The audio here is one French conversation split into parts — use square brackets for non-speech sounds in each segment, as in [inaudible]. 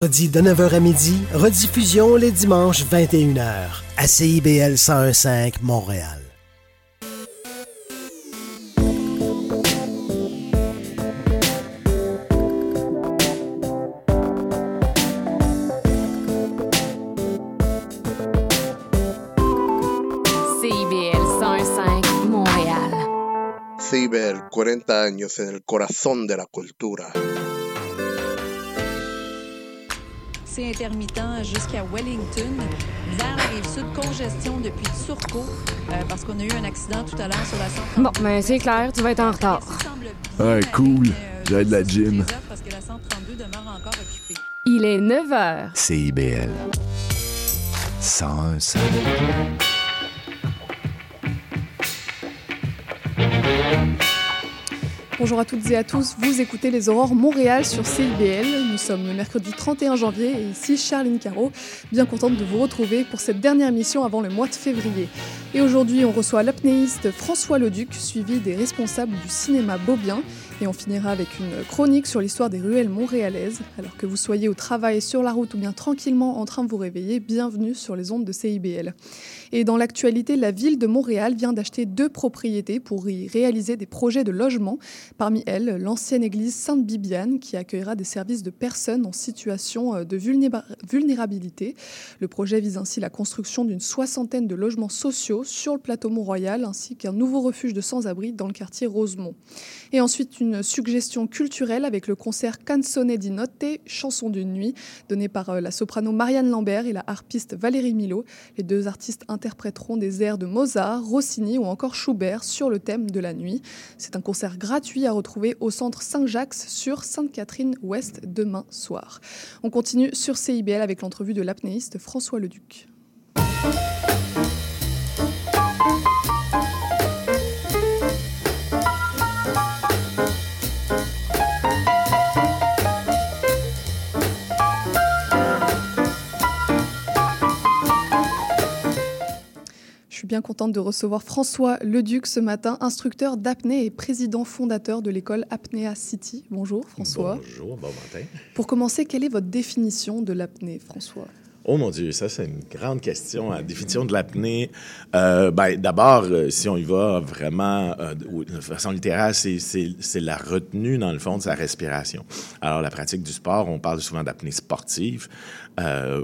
Redit de 9h à midi, rediffusion les dimanches 21h à CIBL 101.5 Montréal. CIBL 101.5 Montréal. CIBEL, 40 años en el corazón de la cultura. Intermittent jusqu'à Wellington. Vers la rive sud, congestion depuis Turcot, euh, parce qu'on a eu un accident tout à l'heure sur la 132. Bon, ben c'est clair, tu vas être en retard. Aller, cool. euh, J'ai de la gym. les offre Parce que la 132 demeure encore occupée. Il est 9 h. CIBL 101.5 Bonjour à toutes et à tous, vous écoutez les Aurores Montréal sur CIBL. Nous sommes le mercredi 31 janvier et ici Charline Caro, bien contente de vous retrouver pour cette dernière mission avant le mois de février. Et aujourd'hui, on reçoit l'apnéiste François Leduc, suivi des responsables du cinéma Beaubien. Et on finira avec une chronique sur l'histoire des ruelles montréalaises. Alors que vous soyez au travail, sur la route ou bien tranquillement en train de vous réveiller, bienvenue sur les ondes de CIBL. Et dans l'actualité, la ville de Montréal vient d'acheter deux propriétés pour y réaliser des projets de logement. Parmi elles, l'ancienne église Sainte-Bibiane qui accueillera des services de personnes en situation euh, de vulnéra- vulnérabilité. Le projet vise ainsi la construction d'une soixantaine de logements sociaux sur le plateau Mont-Royal ainsi qu'un nouveau refuge de sans-abri dans le quartier Rosemont. Et ensuite, une suggestion culturelle avec le concert Canzone di Notte, chanson d'une nuit, donné par euh, la soprano Marianne Lambert et la harpiste Valérie Milo. Les deux artistes interpréteront des airs de Mozart, Rossini ou encore Schubert sur le thème de la nuit. C'est un concert gratuit à retrouver au centre Saint-Jacques sur Sainte-Catherine-Ouest demain soir. On continue sur CIBL avec l'entrevue de l'apnéiste François Leduc. Bien contente de recevoir François Leduc ce matin, instructeur d'apnée et président fondateur de l'école Apnea City. Bonjour François. Bonjour, bon matin. Pour commencer, quelle est votre définition de l'apnée, François? Oh mon Dieu, ça c'est une grande question. La définition de l'apnée, euh, ben, d'abord, euh, si on y va vraiment euh, de façon littérale, c'est- la retenue dans le fond de sa respiration. Alors la pratique du sport, on parle souvent d'apnée sportive,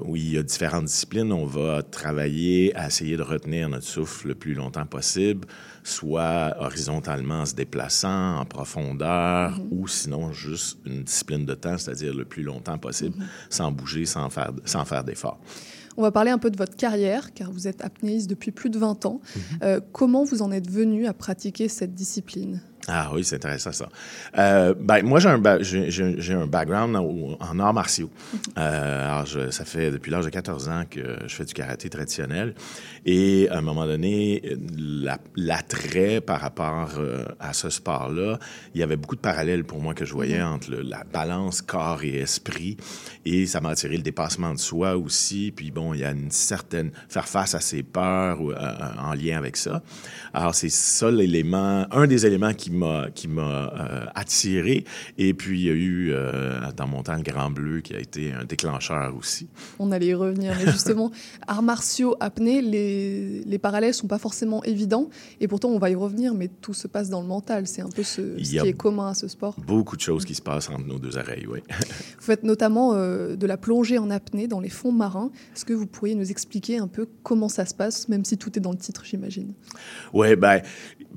où il y a différentes disciplines. On va travailler à essayer de retenir notre souffle le plus longtemps possible, soit horizontalement en se déplaçant, en profondeur, ou sinon juste une discipline de temps, c'est-à-dire le plus longtemps possible, sans bouger, sans faire, sans faire d'effort. On va parler un peu de votre carrière, car vous êtes apnéiste depuis plus de 20 ans. Euh, comment vous en êtes venu à pratiquer cette discipline? Ah oui, c'est intéressant ça. Euh, ben, moi, j'ai un, ba- un background en, en arts martiaux. [laughs] Euh, alors, je- ça fait depuis l'âge de 14 ans que je fais du karaté traditionnel. Et à un moment donné, la- l'attrait par rapport euh, à ce sport-là, il y avait beaucoup de parallèles pour moi que je voyais entre le- la balance corps et esprit. Et ça m'a attiré le dépassement de soi aussi. Puis bon, il y a une certaine... faire face à ses peurs ou, en lien avec ça. Alors, c'est ça l'élément, un des éléments qui m'a qui m'a euh, attiré. Et puis, il y a eu, euh, dans mon temps, le Grand Bleu qui a été un déclencheur aussi. On allait y revenir, mais justement, [laughs] arts martiaux, apnée, les, les parallèles sont pas forcément évidents, et pourtant on va y revenir, mais tout se passe dans le mental, c'est un peu ce, qui est commun à ce sport. Beaucoup de choses qui se passent entre nos deux oreilles, oui. [laughs] Vous faites notamment euh, de la plongée en apnée dans les fonds marins. Est-ce que vous pourriez nous expliquer un peu comment ça se passe, même si tout est dans le titre, j'imagine? Oui, ben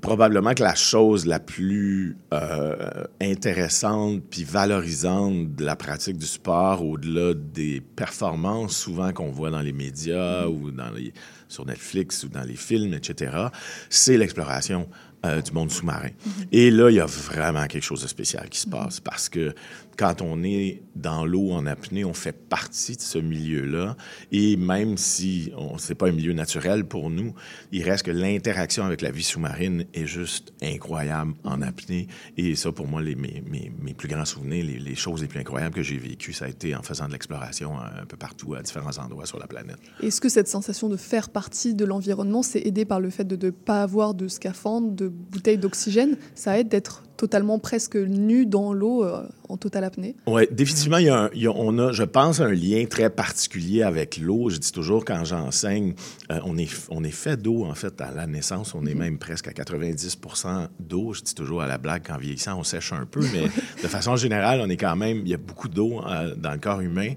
probablement que la chose la plus euh, intéressante puis valorisante de la pratique du sport, au-delà des performances souvent qu'on voit dans les médias ou dans les, sur Netflix ou dans les films, etc., c'est l'exploration euh, du monde sous-marin. Et là, il y a vraiment quelque chose de spécial qui se passe parce que quand on est dans l'eau en apnée, on fait partie de ce milieu-là. Et même si on c'est pas un milieu naturel pour nous, il reste que l'interaction avec la vie sous-marine est juste incroyable en apnée. Et ça, pour moi, mes, mes, mes plus grands souvenirs, les, les choses les plus incroyables que j'ai vécues, ça a été en faisant de l'exploration un peu partout, à différents endroits sur la planète. Est-ce que cette sensation de faire partie de l'environnement, c'est aidé par le fait de ne pas avoir de scaphandre, de bouteille d'oxygène? Ça aide d'être totalement presque nu dans l'eau euh, en totale apnée. Oui, définitivement, il y a un- il y a- on a, je pense, un lien très particulier avec l'eau. Je dis toujours quand j'enseigne, euh, on, est, on est fait d'eau, en fait, à la naissance. On est même presque à 90 d'eau. Je dis toujours à la blague qu'en vieillissant, on sèche un peu, mais [laughs] de façon générale, on est quand même, il y a beaucoup d'eau euh, dans le corps humain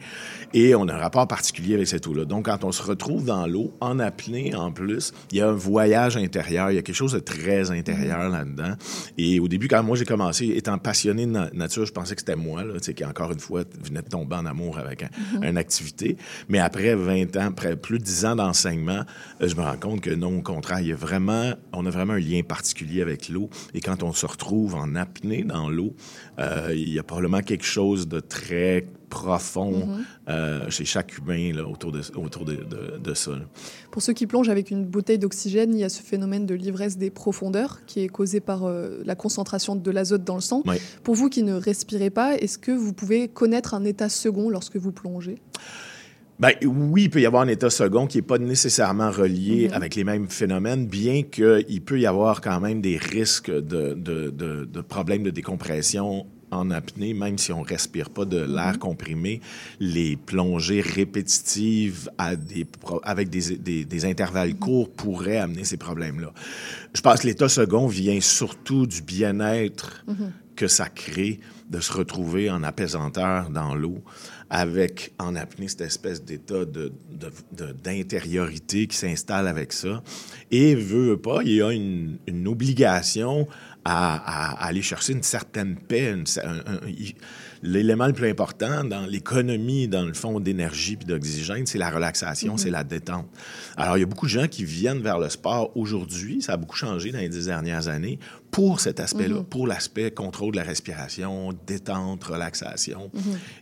et on a un rapport particulier avec cette eau-là. Donc, quand on se retrouve dans l'eau, en apnée en plus, il y a un voyage intérieur, il y a quelque chose de très intérieur là-dedans. Et au début, quand moi j'ai commencé, étant passionné de na- nature, je pensais que c'était moi, là, qui encore une fois venait de tomber en amour avec un- une activité. Mais après 20 ans, après plus de 10 ans d'enseignement, euh, je me rends compte que non, au contraire, il y a vraiment, on a vraiment un lien particulier avec l'eau. Et quand on se retrouve en apnée dans l'eau, euh, il y a probablement quelque chose de très profond euh, chez chaque humain là, autour de, autour de, de- de ça. là. Pour ceux qui plongent avec une bouteille d'oxygène, il y a ce phénomène de l'ivresse des profondeurs qui est causé par euh, la concentration de l'azote dans le sang. Pour vous qui ne respirez pas, est-ce que vous pouvez connaître un état second lorsque vous plongez? Ben, oui, il peut y avoir un état second qui n'est pas nécessairement relié avec les mêmes phénomènes, bien qu'il peut y avoir quand même des risques de, de, de- de problèmes de décompression en apnée, même si on respire pas de l'air comprimé, les plongées répétitives à des pro- avec des, des- des intervalles courts pourraient amener ces problèmes-là. Je pense que l'état second vient surtout du bien-être que ça crée de se retrouver en apesanteur dans l'eau avec en apnée cette espèce d'état de, de- de- d'intériorité qui s'installe avec ça. Et veut, veut pas, il y a une, une obligation à, à- à aller chercher une certaine paix. l'élément le plus important dans l'économie, dans le fond d'énergie puis d'oxygène, c'est la relaxation, c'est la détente. Alors, il y a beaucoup de gens qui viennent vers le sport aujourd'hui, ça a beaucoup changé dans les dix dernières années, pour cet aspect-là, pour l'aspect contrôle de la respiration, détente, relaxation.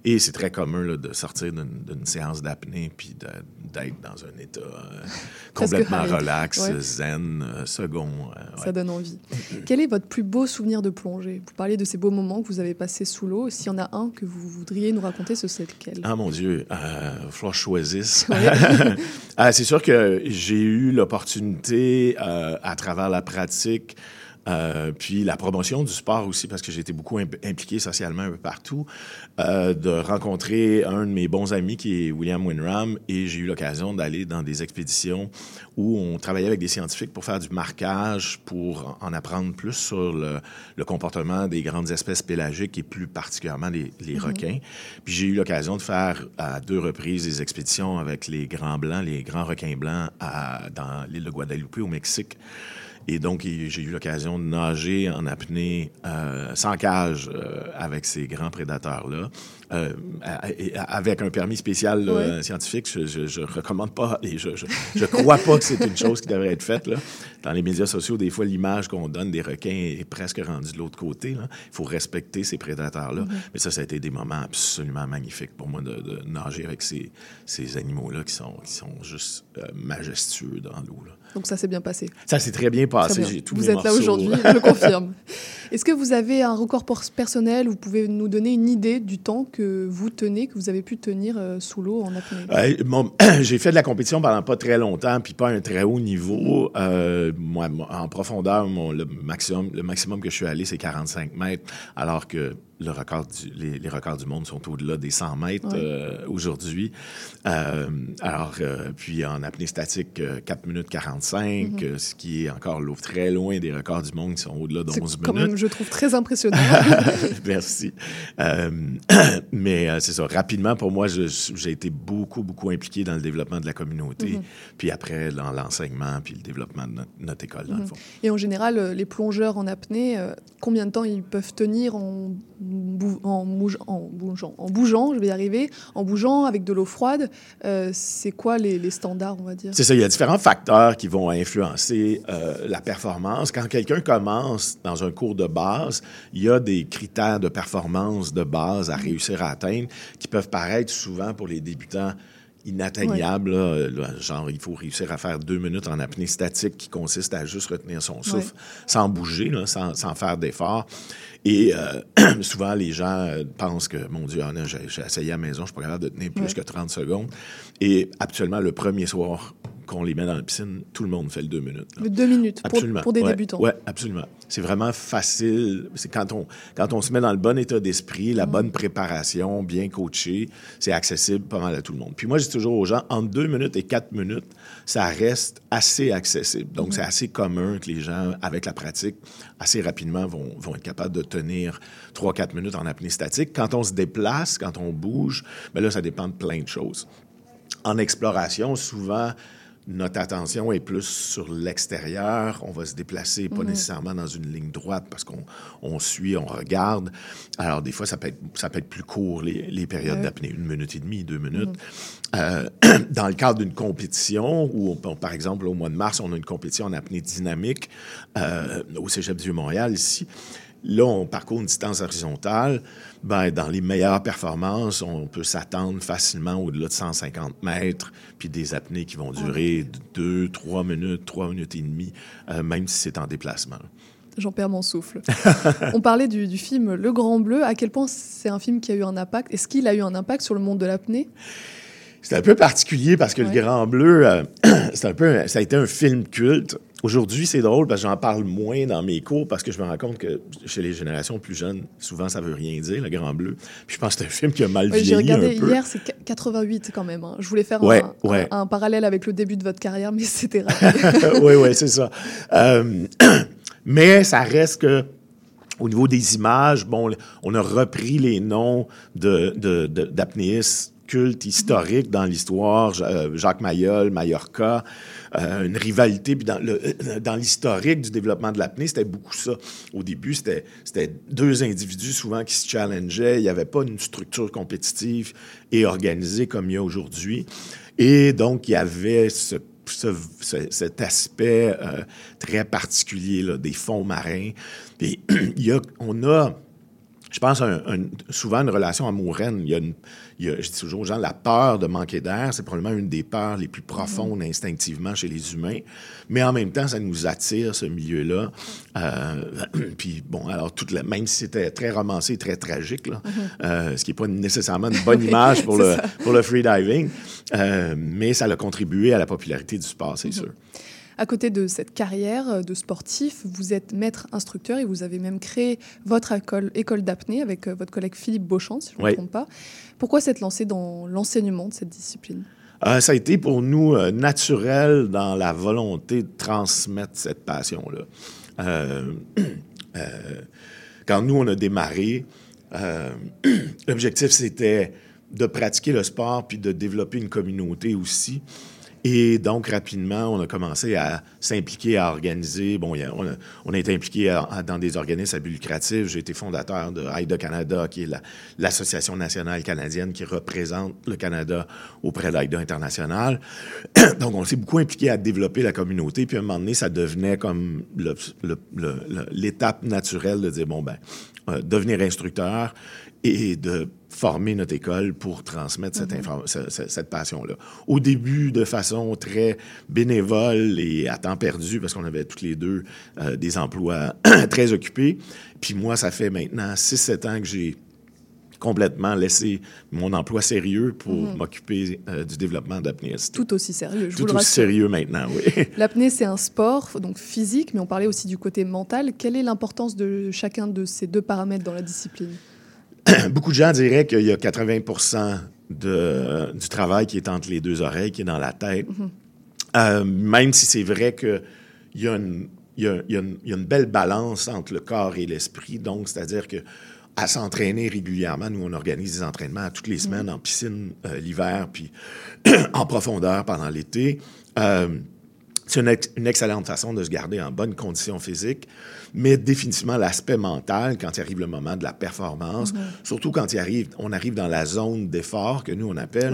Et c'est très commun là, de sortir d'une séance d'apnée puis d'être dans un état euh, [laughs] complètement relax, Ouais. zen, euh, second. euh, ouais. Ça donne envie. [laughs] Quel est votre plus beau souvenir de plongée? Vous parliez de ces beaux moments que vous avez passés sous l'eau. S'il y en a un que vous voudriez nous raconter, ce serait lequel? Ah mon Dieu, il falloir que je choisisse. Ouais. [laughs] Ah, c'est sûr que j'ai eu l'opportunité, à travers la pratique, euh, puis la promotion du sport aussi, parce que j'ai été beaucoup imp- impliqué socialement un peu partout, euh, de rencontrer un de mes bons amis qui est William Winram, et j'ai eu l'occasion d'aller dans des expéditions où on travaillait avec des scientifiques pour faire du marquage, pour en apprendre plus sur le, le comportement des grandes espèces pélagiques et plus particulièrement les, les requins. Puis j'ai eu l'occasion de faire à deux reprises des expéditions avec les grands blancs, les grands requins blancs à- dans l'île de Guadeloupe au Mexique. Et donc, j'ai eu l'occasion de nager en apnée euh, sans cage euh, avec ces grands prédateurs-là. Euh, avec un permis spécial scientifique, je, je, recommande pas et je, je crois pas que c'est une chose qui devrait être faite. Là. Dans les médias sociaux, des fois, l'image qu'on donne des requins est presque rendue de l'autre côté. Il faut respecter ces prédateurs-là. Mais ça, ça a été des moments absolument magnifiques pour moi de, de nager avec ces, ces animaux-là qui sont, qui sont juste majestueux dans l'eau. Donc ça s'est bien passé. Ça s'est très bien passé. bien. Tous Vous mes êtes là aujourd'hui, je confirme. [laughs] Est-ce que vous avez un record personnel Vous pouvez nous donner une idée du temps que vous tenez, que vous avez pu tenir euh, sous l'eau en apnée? Mon- [clears throat] j'ai fait de la compétition pendant pas très longtemps, puis pas un très haut niveau. Euh, moi, moi, en profondeur, mon- le, maximum, le maximum que je suis allé, c'est 45 mètres, alors que le record du- les, les records du monde sont au-delà des 100 mètres euh, aujourd'hui. Euh, alors, euh, puis en apnée statique, euh, 4 minutes 45, euh, ce qui est encore très loin des records du monde qui sont au-delà de C'est 11 quand minutes. même, je trouve, très impressionnant. [laughs] Merci. [clears throat] Mais c'est ça. Rapidement, pour moi, j'ai été beaucoup, beaucoup impliqué dans le développement de la communauté, puis après, dans l'enseignement, puis le développement de notre, notre école, dans le fond. Et en général, les plongeurs en apnée, combien de temps ils peuvent tenir en, bougeant, en bougeant, je vais y arriver, en bougeant avec de l'eau froide Euh, C'est quoi les, les standards, on va dire? C'est ça, il y a différents facteurs qui vont influencer euh, la performance. Quand quelqu'un commence dans un cours de base, il y a des critères de performance de base à réussir à atteindre qui peuvent paraître souvent pour les débutants inatteignables. là. Euh, Là, genre, il faut réussir à faire deux minutes en apnée statique qui consiste à juste retenir son souffle sans bouger, là, sans, sans faire d'effort. Et euh, [clears throat] souvent, les gens euh, pensent que, mon Dieu, Anna, j'ai j'ai essayé à la maison, je suis pas capable de tenir plus Ouais. que 30 secondes. Et actuellement, le premier soir qu'on les met dans la piscine, tout le monde fait le deux minutes. là. Le deux minutes pour, Absolument. pour des Ouais, débutants. Oui, absolument. C'est vraiment facile. C'est quand on, quand on se met dans le bon état d'esprit, la bonne préparation, bien coaché, c'est accessible pas mal à tout le monde. Puis moi, je dis toujours aux gens, entre deux minutes et quatre minutes, ça reste assez accessible. Donc, c'est assez commun que les gens, avec la pratique, assez rapidement vont, vont être capables de tenir trois, quatre minutes en apnée statique. Quand on se déplace, quand on bouge, ben là, ça dépend de plein de choses. En exploration, souvent, notre attention est plus sur l'extérieur. On va se déplacer, pas nécessairement dans une ligne droite parce qu'on on suit, on regarde. Alors, des fois, ça peut être, ça peut être plus court, les, les périodes d'apnée, une minute et demie, deux minutes. Euh, [clears throat] dans le cadre d'une compétition, où, on- par exemple, au mois de mars, on a une compétition en apnée dynamique euh, au Cégep du Vieux-Montréal, ici. Là, on parcourt une distance horizontale. Ben, dans les meilleures performances, on peut s'attendre facilement au-delà de 150 mètres, puis des apnées qui vont durer deux, trois minutes, trois minutes et demie, euh, même si c'est en déplacement. J'en perds mon souffle. [laughs] On parlait du, du film Le Grand Bleu. À quel point c'est un film qui a eu un impact? Est-ce qu'il a eu un impact sur le monde de l'apnée? C'est un peu particulier parce que. Le Grand Bleu, euh, [clears throat] c'est un peu, ça a été un film culte. Aujourd'hui, c'est drôle parce que j'en parle moins dans mes cours parce que je me rends compte que chez les générations plus jeunes, souvent ça veut rien dire, Le Grand Bleu. Puis je pense que c'est un film qui a mal vieilli J'ai regardé un peu. hier, c'est qu- 88 quand même. hein. Je voulais faire Ouais, un, ouais. un- un parallèle avec le début de votre carrière, mais [laughs] c'était [laughs] raté. oui, oui, c'est ça. Euh, [clears throat] mais ça reste que au niveau des images, bon, on a repris les noms de- d'apnéistes cultes historiques dans l'histoire, euh, Jacques Mayol, Mallorca, euh, une rivalité. Puis euh, dans l'historique du développement de l'apnée, c'était beaucoup ça. Au début, c'était, deux individus souvent qui se challengeaient. Il n'y avait pas une structure compétitive et organisée comme il y a aujourd'hui. Et donc, il y avait ce ce- ce- cet aspect très particulier là, des fonds marins. Puis, [clears throat] il y a, on a, je pense, un- un- souvent une relation amoureuse. Il y a, une- il y a- je dis toujours aux gens, la peur de manquer d'air, c'est probablement une des peurs les plus profondes instinctivement chez les humains. Mais en même temps, ça nous attire, ce milieu-là. Euh, [clears throat] puis, bon, alors, toute la, même si c'était très romancé, très tragique, là, euh, ce qui n'est pas nécessairement une bonne image [laughs] pour, le, pour le freediving, euh, mais ça a contribué à la popularité du sport, c'est sûr. À côté de cette carrière de sportif, vous êtes maître instructeur et vous avez même créé votre école, école d'apnée avec euh, votre collègue Philippe Beauchamp, si je ne me trompe pas. Pourquoi s'être lancé dans l'enseignement de cette discipline? Euh, ça a été pour nous euh, naturel dans la volonté de transmettre cette passion-là. Euh, [clears throat] quand nous, on a démarré, [clears throat] l'objectif, c'était de pratiquer le sport puis de développer une communauté aussi. Et donc, rapidement, on a commencé à s'impliquer, à organiser. Bon, on, a, on a été impliqué à- dans des organismes à but lucratif. J'ai été fondateur de AIDA Canada, qui est la- l'Association nationale canadienne qui représente le Canada auprès d'AIDA International. [clears throat] donc, on s'est beaucoup impliqué à développer la communauté. Puis, à un moment donné, ça devenait comme l'étape naturelle de dire, bon, ben, euh, devenir instructeur et de former notre école pour transmettre cette, ce- cette passion-là. Au début, de façon très bénévole et à temps perdu, parce qu'on avait tous les deux euh, des emplois [clears throat] très occupés. Puis moi, ça fait maintenant 6-7 ans que j'ai complètement laissé mon emploi sérieux pour m'occuper euh, du développement d'apnéistes. Tout aussi sérieux, je Tout vous le aussi sérieux maintenant, oui. [laughs] L'apnée, c'est un sport donc physique, mais on parlait aussi du côté mental. Quelle est l'importance de chacun de ces deux paramètres dans la discipline? [clears throat] Beaucoup de gens diraient qu'il y a 80 de, du travail qui est entre les deux oreilles, qui est dans la tête. Euh, même si c'est vrai qu'il y, a une- il y y a une- il y a une belle balance entre le corps et l'esprit. Donc, c'est-à-dire que à s'entraîner régulièrement, nous, on organise des entraînements toutes les semaines en piscine euh, l'hiver, puis [clears throat] en profondeur pendant l'été. Euh, c'est une excellente façon de se garder en bonne condition physique, mais définitivement l'aspect mental quand il arrive le moment de la performance, surtout quand il arrive, on arrive dans la zone d'effort que nous on appelle,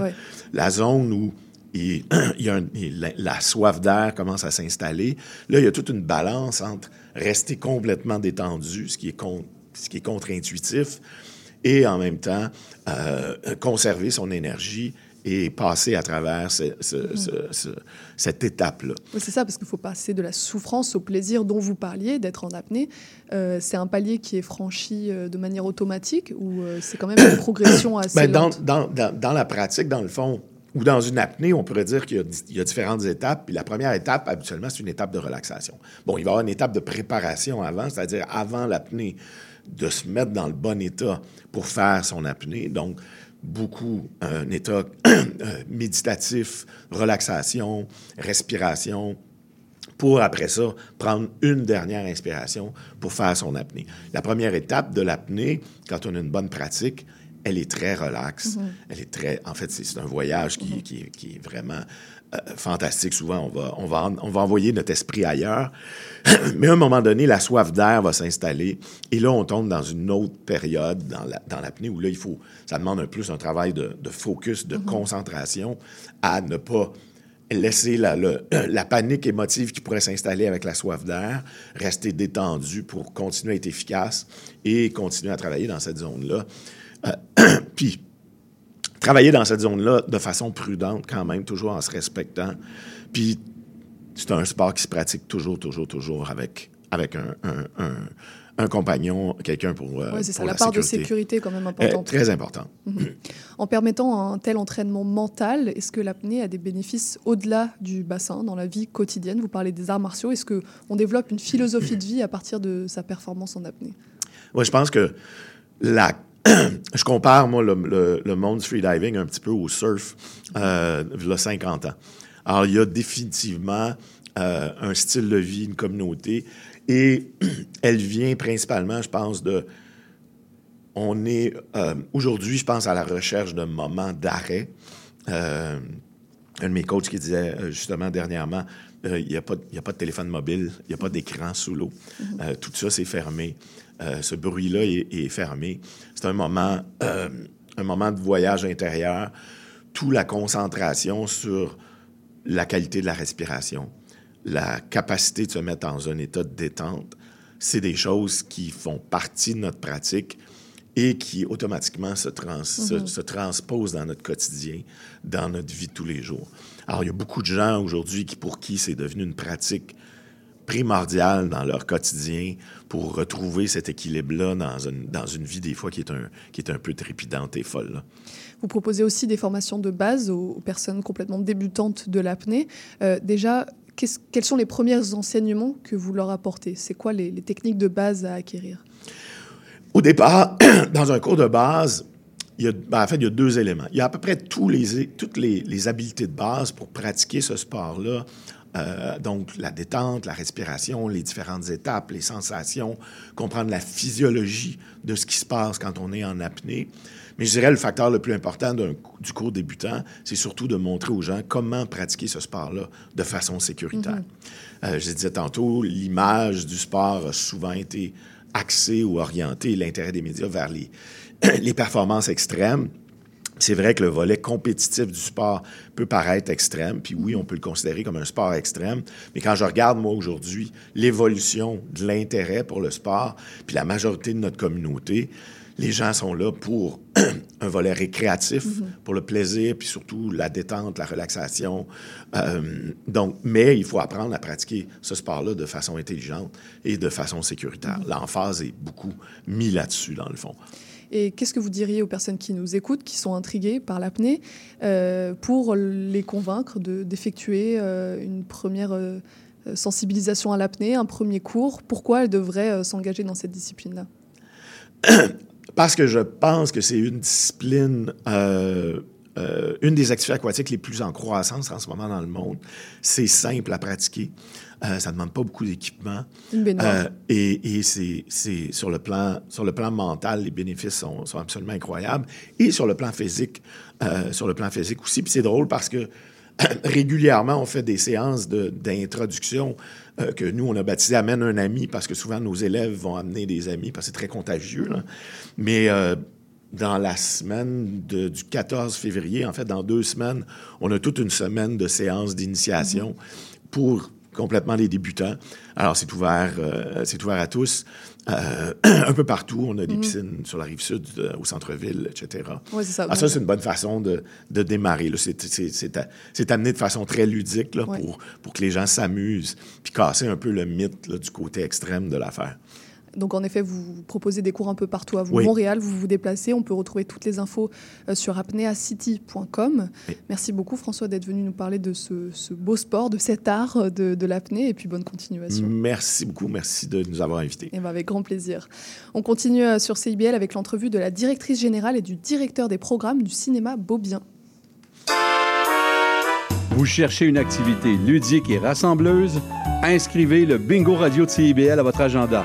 la zone où il, [clears throat] il y a un- il- la, la soif d'air commence à s'installer. Là, il y a toute une balance entre rester complètement détendu, ce qui est, con- ce qui est contre-intuitif, et en même temps euh, conserver son énergie et passer à travers ce- ce- ce- ce- cette étape-là. Oui, c'est ça, parce qu'il faut passer de la souffrance au plaisir dont vous parliez, d'être en apnée. Euh, c'est un palier qui est franchi euh, de manière automatique ou euh, c'est quand même une progression [coughs] assez Ben, dans, lente? dans, dans, dans la pratique, dans le fond, ou dans une apnée, on pourrait dire qu'il y y a différentes étapes. Puis la première étape, habituellement, c'est une étape de relaxation. Bon, il va y avoir une étape de préparation avant, c'est-à-dire avant l'apnée, de se mettre dans le bon état pour faire son apnée. Donc, beaucoup un état [clears throat] euh, méditatif, relaxation, respiration, pour après ça prendre une dernière inspiration pour faire son apnée. La première étape de l'apnée, quand on a une bonne pratique, elle est très relaxe. Elle est très. En fait, c'est un voyage qui, qui- qui est vraiment fantastique. Souvent, on va, on, va, on va envoyer notre esprit ailleurs. [clears throat] Mais à un moment donné, la soif d'air va s'installer. Et là, on tombe dans une autre période dans la- dans l'apnée où là, il faut. Ça demande un plus un travail de, de focus, de concentration à ne pas laisser la, le- [clears throat] la panique émotive qui pourrait s'installer avec la soif d'air, rester détendu pour continuer à être efficace et continuer à travailler dans cette zone-là. Euh, [clears throat] puis, travailler dans cette zone-là de façon prudente quand même, toujours en se respectant. Puis, c'est un sport qui se pratique toujours, toujours, toujours avec, avec un, un- un- un compagnon, quelqu'un pour, euh, Ouais, c'est ça. La, part de sécurité est quand même Euh, importante. très important. En permettant un tel entraînement mental, est-ce que l'apnée a des bénéfices au-delà du bassin, dans la vie quotidienne? Vous parlez des arts martiaux. Est-ce qu'on développe une philosophie de vie à partir de sa performance en apnée? Oui, je pense que la... je compare, moi, le, monde du freediving un petit peu au surf, euh, il y a 50 ans. Alors, il y a définitivement euh, un style de vie, une communauté, et [clears throat] elle vient principalement, je pense, de... On est euh, aujourd'hui, je pense, à la recherche d'un moment d'arrêt. Euh, un de mes coachs qui disait justement dernièrement, il n'y a, a pas de téléphone mobile, il n'y a pas d'écran sous l'eau. Tout ça, c'est fermé. Euh, ce bruit-là est, est fermé. C'est un moment, euh, un moment de voyage intérieur. Toute la concentration sur la qualité de la respiration, la capacité de se mettre dans un état de détente, c'est des choses qui font partie de notre pratique et qui automatiquement se, trans- se, se transposent dans notre quotidien, dans notre vie de tous les jours. Alors, il y a beaucoup de gens aujourd'hui qui, pour qui c'est devenu une pratique primordiale dans leur quotidien pour retrouver cet équilibre-là dans une, dans une vie, des fois, qui est un, qui est un peu trépidante et folle. là. Vous proposez aussi des formations de base aux, aux personnes complètement débutantes de l'apnée. Euh, déjà, quels sont les premiers enseignements que vous leur apportez? C'est quoi les, les techniques de base à acquérir? Au départ, [clears throat] dans un cours de base, il y a, ben, en fait, il y a deux éléments. Il y a à peu près tous les, toutes les, les habiletés de base pour pratiquer ce sport-là. Euh, donc, la détente, la respiration, les différentes étapes, les sensations, comprendre la physiologie de ce qui se passe quand on est en apnée. Mais je dirais le facteur le plus important du cours débutant, c'est surtout de montrer aux gens comment pratiquer ce sport-là de façon sécuritaire. Euh, je disais tantôt, l'image du sport a souvent été axée ou orientée, l'intérêt des médias vers les, [clears throat] les performances extrêmes. C'est vrai que le volet compétitif du sport peut paraître extrême, puis oui, on peut le considérer comme un sport extrême, mais quand je regarde, moi, aujourd'hui, l'évolution de l'intérêt pour le sport, puis la majorité de notre communauté, les gens sont là pour [clears throat] un volet récréatif, pour le plaisir, puis surtout la détente, la relaxation. Euh, donc, mais il faut apprendre à pratiquer ce sport-là de façon intelligente et de façon sécuritaire. L'emphase est beaucoup mis là-dessus, dans le fond. Et qu'est-ce que vous diriez aux personnes qui nous écoutent, qui sont intriguées par l'apnée, euh, pour les convaincre de- d'effectuer euh, une première euh, sensibilisation à l'apnée, un premier cours? Pourquoi elles devraient euh, s'engager dans cette discipline-là? [coughs] Parce que je pense que c'est une discipline, une des activités aquatiques les plus en croissance en ce moment dans le monde. C'est simple à pratiquer. Euh, ça ne demande pas beaucoup d'équipement. Euh, et et c'est, sur, le plan, sur le plan mental, les bénéfices sont, sont absolument incroyables. Et sur le plan physique, euh, sur le plan physique aussi. Puis c'est drôle parce que [coughs] régulièrement, on fait des séances d'introduction que nous, on a baptisé Amène un ami parce que souvent, nos élèves vont amener des amis parce que c'est très contagieux. là. Mais dans la semaine de- du 14 février, en fait, dans deux semaines, on a toute une semaine de séances d'initiation pour complètement les débutants. Alors, c'est ouvert, euh, c'est ouvert à tous. Euh, [clears throat] un peu partout, on a des piscines sur la rive sud, euh, au centre-ville, etc. C'est ça. Ah, ça, c'est une bonne façon de, de démarrer. là. C'est, amené de façon très ludique là, Ouais. pour, pour que les gens s'amusent, puis casser un peu le mythe là, du côté extrême de l'affaire. Donc en effet, vous proposez des cours un peu partout à vous. Oui. Montréal, vous vous déplacez. On peut retrouver toutes les infos euh, sur apneacity.com. Oui. Merci beaucoup François d'être venu nous parler de ce, ce beau sport, de cet art euh, de, de l'apnée et puis bonne continuation. Merci beaucoup. Merci de nous avoir invités. Eh ben, avec grand plaisir. On continue euh, sur CIBL avec l'entrevue de la directrice générale et du directeur des programmes du cinéma Beaubien. Vous cherchez une activité ludique et rassembleuse? Inscrivez le Bingo Radio de CIBL à votre agenda.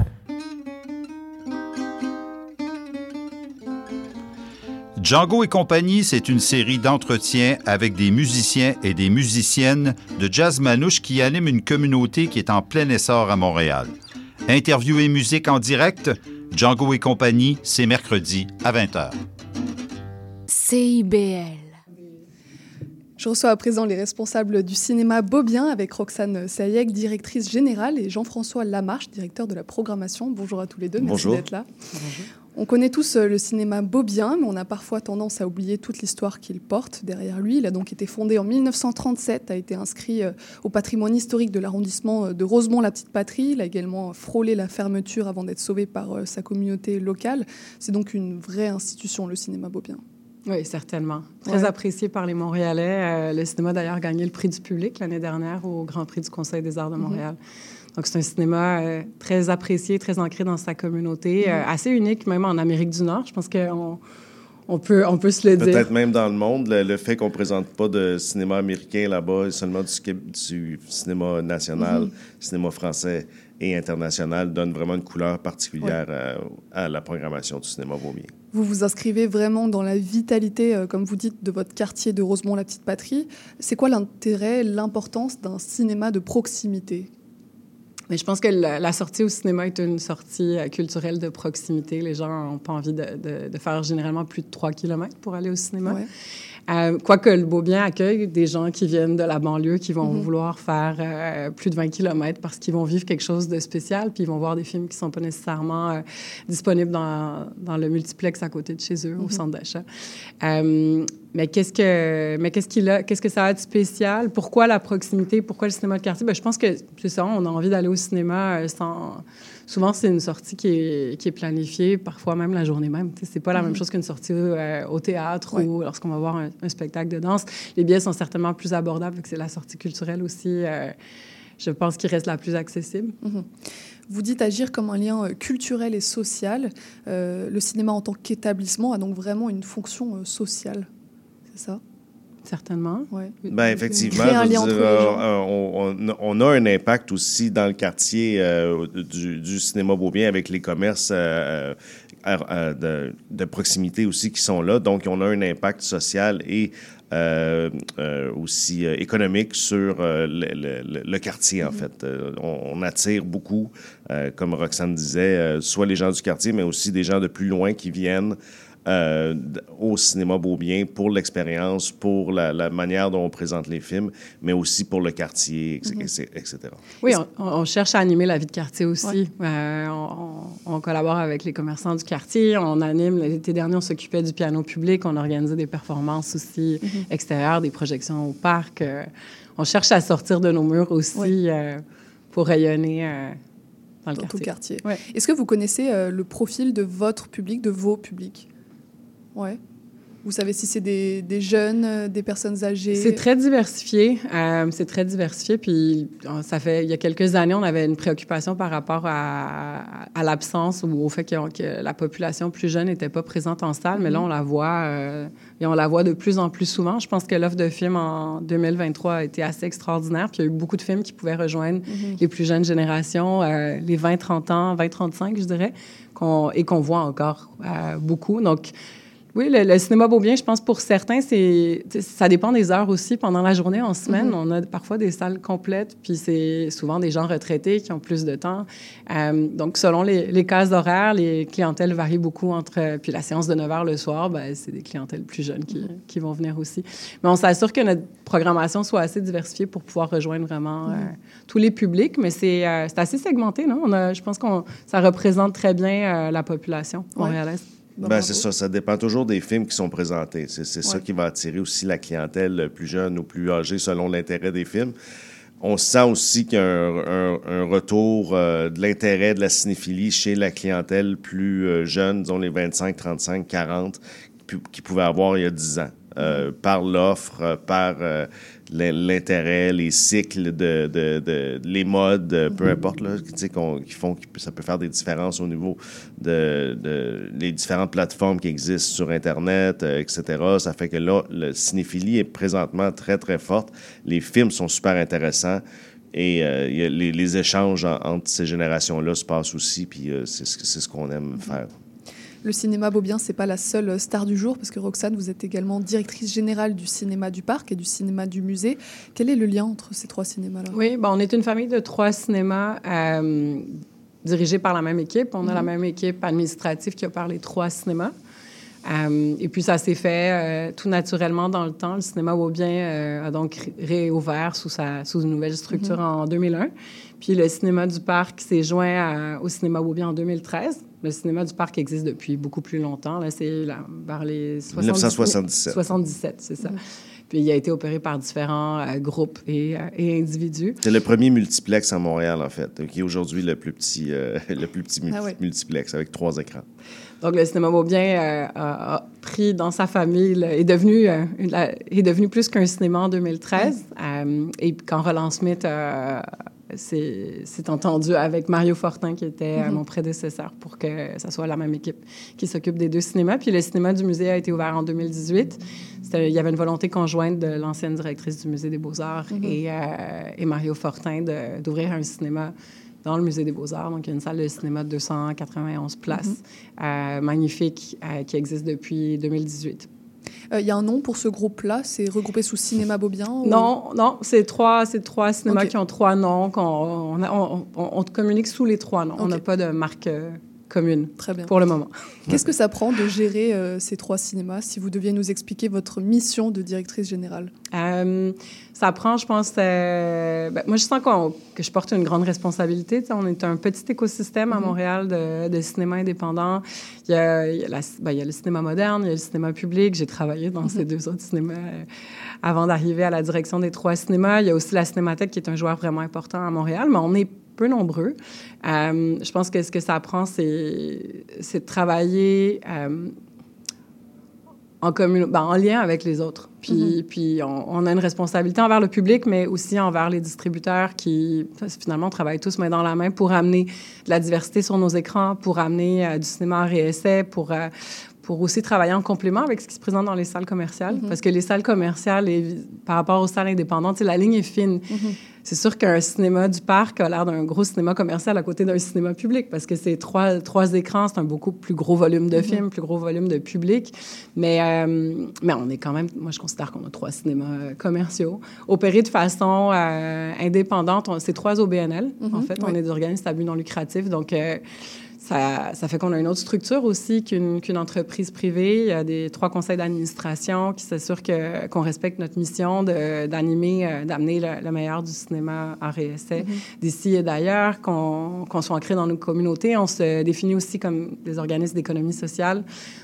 Django et compagnie, c'est une série d'entretiens avec des musiciens et des musiciennes de jazz manouche qui animent une communauté qui est en plein essor à Montréal. Interview et musique en direct, Django et compagnie, c'est mercredi à 20h. CIBL. Je reçois à présent les responsables du cinéma Beaubien avec Roxane Sayek, directrice générale, et Jean-François Lamarche, directeur de la programmation. Bonjour à tous les deux, merci Bonjour. d'être là. On connaît tous euh, le cinéma Beaubien, mais on a parfois tendance à oublier toute l'histoire qu'il porte derrière lui. Il a donc été fondé en 1937, a été inscrit euh, au patrimoine historique de l'arrondissement euh, de Rosemont-la-Petite-Patrie. Il a également frôlé la fermeture avant d'être sauvé par sa communauté locale. C'est donc une vraie institution, le cinéma Beaubien. Oui, certainement. Très Ouais. apprécié par les Montréalais. Le cinéma a d'ailleurs gagné le prix du public l'année dernière au Grand Prix du Conseil des arts de Mhm. Montréal. Donc, c'est un cinéma euh, très apprécié, très ancré dans sa communauté, euh, Mhm. assez unique même en Amérique du Nord. Je pense qu'on on peut, on peut se le dire. Peut-être même dans le monde, le, le fait qu'on présente pas de cinéma américain là-bas, seulement du, cinéma national, Mhm. cinéma français et international, donne vraiment une couleur particulière euh, à, la programmation du cinéma Beaubien. Vous vous inscrivez vraiment dans la vitalité, euh, comme vous dites, de votre quartier de Rosemont, la petite patrie. C'est quoi l'intérêt, l'importance d'un cinéma de proximité? Mais je pense que la, sortie au cinéma est une sortie euh, culturelle de proximité. Les gens n'ont pas envie de, faire généralement plus de 3 km pour aller au cinéma. Euh, Quoique le Beaubien accueille des gens qui viennent de la banlieue, qui vont Mhm. vouloir faire euh, plus de 20 km parce qu'ils vont vivre quelque chose de spécial, puis ils vont voir des films qui ne sont pas nécessairement euh, disponibles dans, dans le multiplex à côté de chez eux, au Mhm. centre d'achat. Mais qu'est-ce que mais qu'est-ce qu'il a qu'est-ce que ça a de spécial? Pourquoi la proximité? Pourquoi le cinéma de quartier? Ben, je pense que c'est ça, on a envie d'aller au cinéma sans souvent c'est une sortie qui est, qui est planifiée, parfois même la journée même. C'est pas la même Mhm. chose qu'une sortie euh, au théâtre Ouais. ou lorsqu'on va voir un, un spectacle de danse. Les billets sont certainement plus abordables vu que c'est la sortie culturelle aussi. euh, je pense qu'il reste la plus accessible. Mhm. Vous dites agir comme un lien euh, culturel et social. Euh, le cinéma en tant qu'établissement a donc vraiment une fonction sociale. C'est ça? Certainement. Ouais. Ben, effectivement, je veux dire, les gens. euh, on, on- on a un impact aussi dans le quartier euh, du, du cinéma Beaubien avec les commerces euh, euh, euh, de, de proximité aussi qui sont là. Donc, on a un impact social et euh, euh, aussi euh, économique sur euh, le, le- le- le quartier, en fait. Euh, on, on attire beaucoup, euh, comme Roxane disait, euh, soit les gens du quartier, mais aussi des gens de plus loin qui viennent euh, au cinéma Beaubien pour l'expérience, pour la, la manière dont on présente les films, mais aussi pour le quartier, etc. Mhm. etc. Oui, on, on cherche à animer la vie de quartier aussi. Euh, on, collabore avec les commerçants du quartier, on anime. L'été dernier, on s'occupait du piano public, on organisait des performances aussi Mhm. extérieures, des projections au parc. Euh, on cherche à sortir de nos murs aussi Oui. euh, pour rayonner euh, dans le Dans tout quartier. le quartier. Est-ce que vous connaissez euh, le profil de votre public, de vos publics? Ouais. Vous savez si c'est des, des, jeunes, euh, des personnes âgées? C'est très diversifié. Euh, c'est très diversifié. Puis, ça fait, il y a quelques années, on avait une préoccupation par rapport à, à l'absence ou au fait que, que, la population plus jeune n'était pas présente en salle. Mais là, mm-hmm. on la voit euh, et on la voit de plus en plus souvent. Je pense que l'offre de films en 2023 a été assez extraordinaire. Puis, il y a eu beaucoup de films qui pouvaient rejoindre mm-hmm. les plus jeunes générations, euh, les 20-30 ans, 20-35, je dirais, qu et qu'on voit encore beaucoup. Donc, oui, le, cinéma beau bien, je pense pour certains, c'est ça dépend des heures aussi. Pendant la journée, en semaine, mm-hmm. on a parfois des salles complètes, puis c'est souvent des gens retraités qui ont plus de temps. Euh, donc, selon les, les cases horaires, les clientèles varient beaucoup entre... Puis la séance de 9 h le soir, ben, c'est des clientèles plus jeunes qui, mm-hmm. qui, vont venir aussi. Mais on s'assure que notre programmation soit assez diversifiée pour pouvoir rejoindre vraiment euh, mm-hmm. tous les publics. Mais c'est euh, assez segmenté, non? On a, je pense que ça représente très bien la population montréalaise. Ben, c'est ça, ça dépend toujours des films qui sont présentés. C'est ça qui va attirer aussi la clientèle plus jeune ou plus âgée selon l'intérêt des films. On sent aussi qu'il y a un, retour euh, de l'intérêt de la cinéphilie chez la clientèle plus euh, jeune, disons les 25, 35, 40, qui, pouvaient avoir il y a 10 ans. Euh, par l'offre, par l'intérêt, les cycles, de, de, les modes, peu mm-hmm. importe, là, qui font que ça peut faire des différences au niveau de, les différentes plateformes qui existent sur Internet, euh, etc. Ça fait que là, le cinéphilie est présentement très, très forte. Les films sont super intéressants. Et euh, les, échanges entre ces générations-là se passent aussi, puis euh, c'est ce qu'on aime faire. Le cinéma Beaubien, c'est pas la seule star du jour, parce que Roxane, vous êtes également directrice générale du cinéma du parc et du cinéma du musée. Quel est le lien entre ces trois cinémas-là? Oui, bon, on est une famille de trois cinémas euh, dirigés par la même équipe. On a la mhm. même équipe administrative qui a parlé trois cinémas. Euh, et puis ça s'est fait euh, tout naturellement dans le temps. Le cinéma Beaubien a donc réouvert sous, sa, sous une nouvelle structure mhm. en 2001. Puis le cinéma du parc s'est joint au cinéma Beaubien en 2013. Le cinéma du parc existe depuis beaucoup plus longtemps. Là, c'est vers les 1977. 77, c'est ça. Puis il a été opéré par différents euh, groupes et, euh, et individus. C'est le premier multiplex à Montréal, en fait, qui est aujourd'hui le plus petit, euh, [laughs] le plus petit ah multiplex avec trois écrans. Donc, le cinéma Beaubien a, pris dans sa famille, est, devenu, est devenu plus qu'un cinéma en 2013. et quand Roland Smith c'est entendu avec Mario Fortin, qui était euh, mhm. mon prédécesseur, pour que ça soit la même équipe qui s'occupe des deux cinémas. Puis le cinéma du musée a été ouvert en 2018. Il y avait une volonté conjointe de l'ancienne directrice du Musée des Beaux-Arts mhm. euh, et, Mario Fortin d'ouvrir un cinéma dans le Musée des Beaux-Arts. Donc, il y a une salle de cinéma de 291 places, mhm. euh, magnifique, qui existe depuis 2018. Il euh, y a un nom pour ce groupe-là? C'est regroupé sous Cinéma Beaubien Non, non, c'est trois, trois cinémas qui ont trois noms. On, on, on, communique sous les trois noms. On n'a pas de marque euh, commune Très bien. pour le moment. Qu'est-ce que ça prend de gérer euh, ces trois cinémas Si vous deviez nous expliquer votre mission de directrice générale? Euh, ça prend, je pense, euh, ben, moi je sens que je porte une grande responsabilité. on est un petit écosystème à mm-hmm. Montréal de, cinéma indépendant. Il y, a, ben, il, y a le cinéma moderne, il y a le cinéma public. J'ai travaillé dans ces mm-hmm. deux autres cinémas avant d'arriver à la direction des trois cinémas. Il y a aussi la Cinémathèque qui est un joueur vraiment important à Montréal, mais on est peu nombreux. Euh, je pense que ce que ça apprend, c'est de travailler euh, en, ben, en lien avec les autres. Puis, mm-hmm. puis on, a une responsabilité envers le public, mais aussi envers les distributeurs qui, finalement, travaillent tous main dans la main pour amener de la diversité sur nos écrans, pour amener euh, du cinéma en réessai, pour, pour aussi travailler en complément avec ce qui se présente dans les salles commerciales. Mm-hmm. Parce que les salles commerciales, et, par rapport aux salles indépendantes, la ligne est fine. Mm-hmm. C'est sûr qu'un cinéma du parc a l'air d'un gros cinéma commercial à côté d'un cinéma public parce que c'est trois, trois écrans, c'est un beaucoup plus gros volume de mm-hmm. films, plus gros volume de public. Mais, euh, mais on est quand même, moi je considère qu'on a trois cinémas euh, commerciaux. Opérés de façon euh, indépendante, c'est trois OBNL. En fait, on est des organismes à but non lucratif. Donc, ça, fait qu'on a une autre structure aussi qu'une entreprise privée. Il y a des trois conseils d'administration qui s'assurent qu'on respecte notre mission d'animer, euh, d'amener le, meilleur du cinéma, art et essai d'ici et d'ailleurs, qu'on soit ancré dans nos communautés. On se définit aussi comme des organismes d'économie sociale.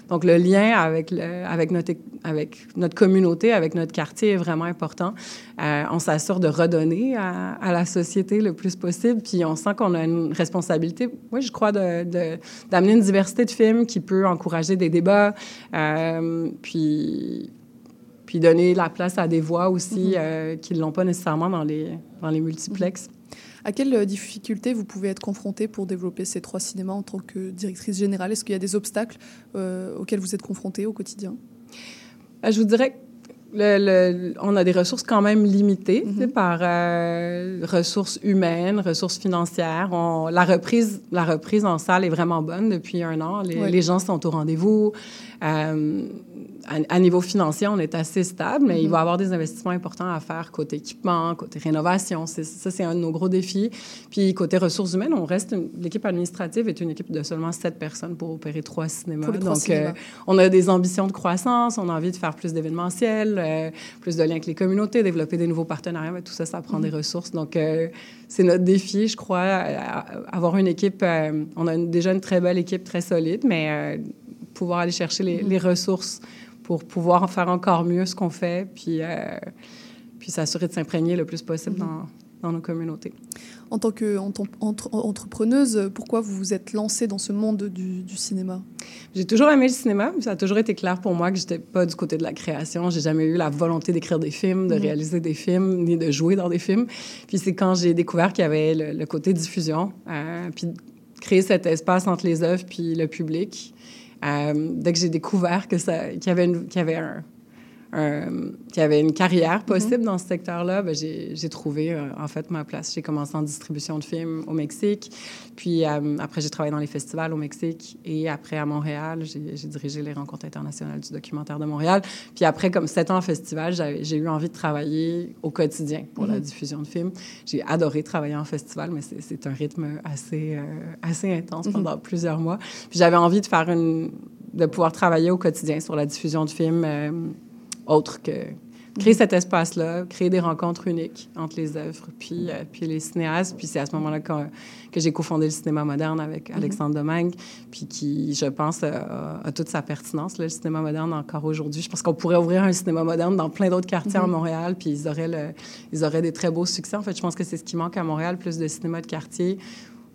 Donc, le lien avec, le, avec, notre, avec notre communauté, avec notre quartier est vraiment important. Euh, on s'assure de redonner à, à, la société le plus possible, puis on sent qu'on a une responsabilité, oui, je crois, d'amener de, une diversité de films qui peut encourager des débats, euh, puis puis donner la place à des voix aussi mhm. euh, qui ne l'ont pas nécessairement dans les, dans les multiplexes. À quelles difficultés vous pouvez être confronté pour développer ces trois cinémas en tant que directrice générale? Est-ce qu'il y a des obstacles euh, auxquels vous êtes confronté au quotidien? Je vous dirais le, on a des ressources quand même limitées mhm. par ressources humaines, ressources financières. On, la, reprise, la reprise en salle est vraiment bonne depuis un an. Les, les gens sont au rendez-vous à, niveau financier, on est assez stable, mais il mhm. va y avoir des investissements importants à faire côté équipement, côté rénovation. Ça, c'est un de nos gros défis. Puis côté ressources humaines, on reste l'équipe administrative est une équipe de seulement sept personnes pour opérer trois cinémas. Donc, euh, on a des ambitions de croissance, on a envie de faire plus d'événementiels, euh, plus de liens avec les communautés, développer des nouveaux partenariats. Mais tout ça, ça prend des mhm. ressources. Donc, euh, c'est notre défi, je crois, avoir une équipe. on a déjà une très belle équipe, très solide, mais pouvoir aller chercher les, mhm. les ressources pour pouvoir faire encore mieux ce qu'on fait, puis, euh, puis s'assurer de s'imprégner le plus possible dans, dans, nos communautés. En tant qu'entrepreneuse, pourquoi vous vous êtes lancée dans ce monde du, du cinéma? J'ai toujours aimé le cinéma. Ça a toujours été clair pour moi que j'étais pas du côté de la création. J'ai jamais eu la volonté d'écrire des films, de mhm. réaliser des films, ni de jouer dans des films. Puis c'est quand j'ai découvert qu'il y avait le, côté diffusion, euh, puis créer cet espace entre les œuvres puis le public. Euh, dès que j'ai découvert que ça, y avait, qu'il y avait un, qu'il y avait une carrière possible dans ce secteur-là, ben j'ai trouvé euh, en fait ma place. J'ai commencé en distribution de films au Mexique, puis euh, après j'ai travaillé dans les festivals au Mexique et après à Montréal, j'ai dirigé les rencontres internationales du documentaire de Montréal. Puis après, comme sept ans en festival, j'ai eu envie de travailler au quotidien pour la mhm. diffusion de films. J'ai adoré travailler en festival, mais c'est un rythme assez, euh, assez intense mhm. pendant plusieurs mois. Puis j'avais envie de faire une de pouvoir travailler au quotidien sur la diffusion de films autre que créer cet espace-là, créer des rencontres uniques entre les œuvres puis, euh, puis les cinéastes. Puis c'est à ce moment-là que, que j'ai cofondé le cinéma moderne avec mhm. Alexandre Domingue, puis qui, je pense, a, toute sa pertinence, le cinéma moderne, encore aujourd'hui. Je pense qu'on pourrait ouvrir un cinéma moderne dans plein d'autres quartiers à mhm. Montréal, puis ils auraient, le, ils auraient des très beaux succès. En fait, je pense que c'est ce qui manque à Montréal, plus de cinéma de quartier.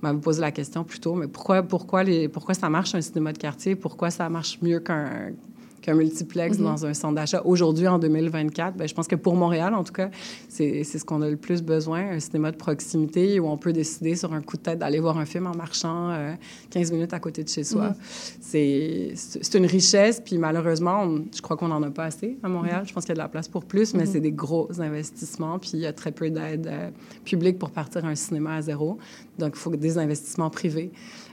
On m'avait posé la question plus tôt, mais pourquoi, pourquoi, les, pourquoi ça marche un cinéma de quartier? Pourquoi ça marche mieux qu'un qu'un multiplex mhm. dans un centre d'achat. Aujourd'hui, en 2024, bien, je pense que pour Montréal, en tout cas, c'est ce qu'on a le plus besoin, un cinéma de proximité où on peut décider sur un coup de tête d'aller voir un film en marchant 15 euh, minutes à côté de chez soi. Mhm. C'est une richesse, puis malheureusement, je crois qu'on n'en a pas assez à Montréal. Mhm. Je pense qu'il y a de la place pour plus, mais c'est des gros investissements, puis il y a très peu d'aide euh, publique pour partir un cinéma à zéro. Donc, il faut des investissements privés.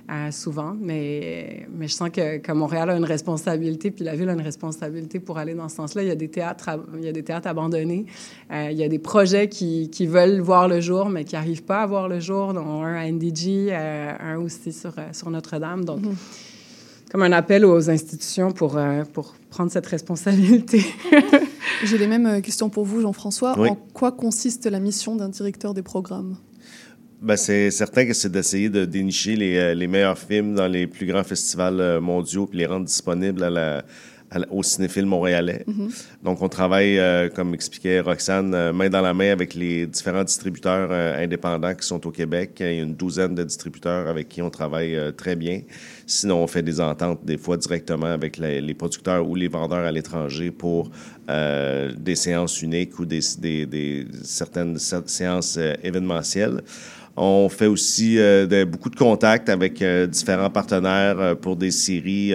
Euh, souvent, mais, mais je sens que, que, Montréal a une responsabilité, puis la ville a une responsabilité pour aller dans ce sens-là. Il y a des théâtres, il y a des théâtres abandonnés, euh, il y a des projets qui, qui, veulent voir le jour, mais qui n'arrivent pas à voir le jour, dont un à NDG, euh, un aussi sur, sur Notre-Dame. Donc, mhm. comme un appel aux institutions pour, pour prendre cette responsabilité. [laughs] J'ai les mêmes questions pour vous, Jean-François. En quoi consiste la mission d'un directeur des programmes? Ben, c'est certain que c'est d'essayer de dénicher les, euh, les, meilleurs films dans les plus grands festivals euh, mondiaux puis les rendre disponibles à la, au cinéphile montréalais. Mm-hmm. Donc, on travaille, euh, comme expliquait Roxane, main dans la main avec les différents distributeurs indépendants qui sont au Québec. Il y a une douzaine de distributeurs avec qui on travaille très bien. Sinon, on fait des ententes des fois directement avec les, les producteurs ou les vendeurs à l'étranger pour des séances uniques ou des, des, des certaines séances événementielles. On fait aussi euh, beaucoup de contacts avec euh, différents partenaires euh, pour des séries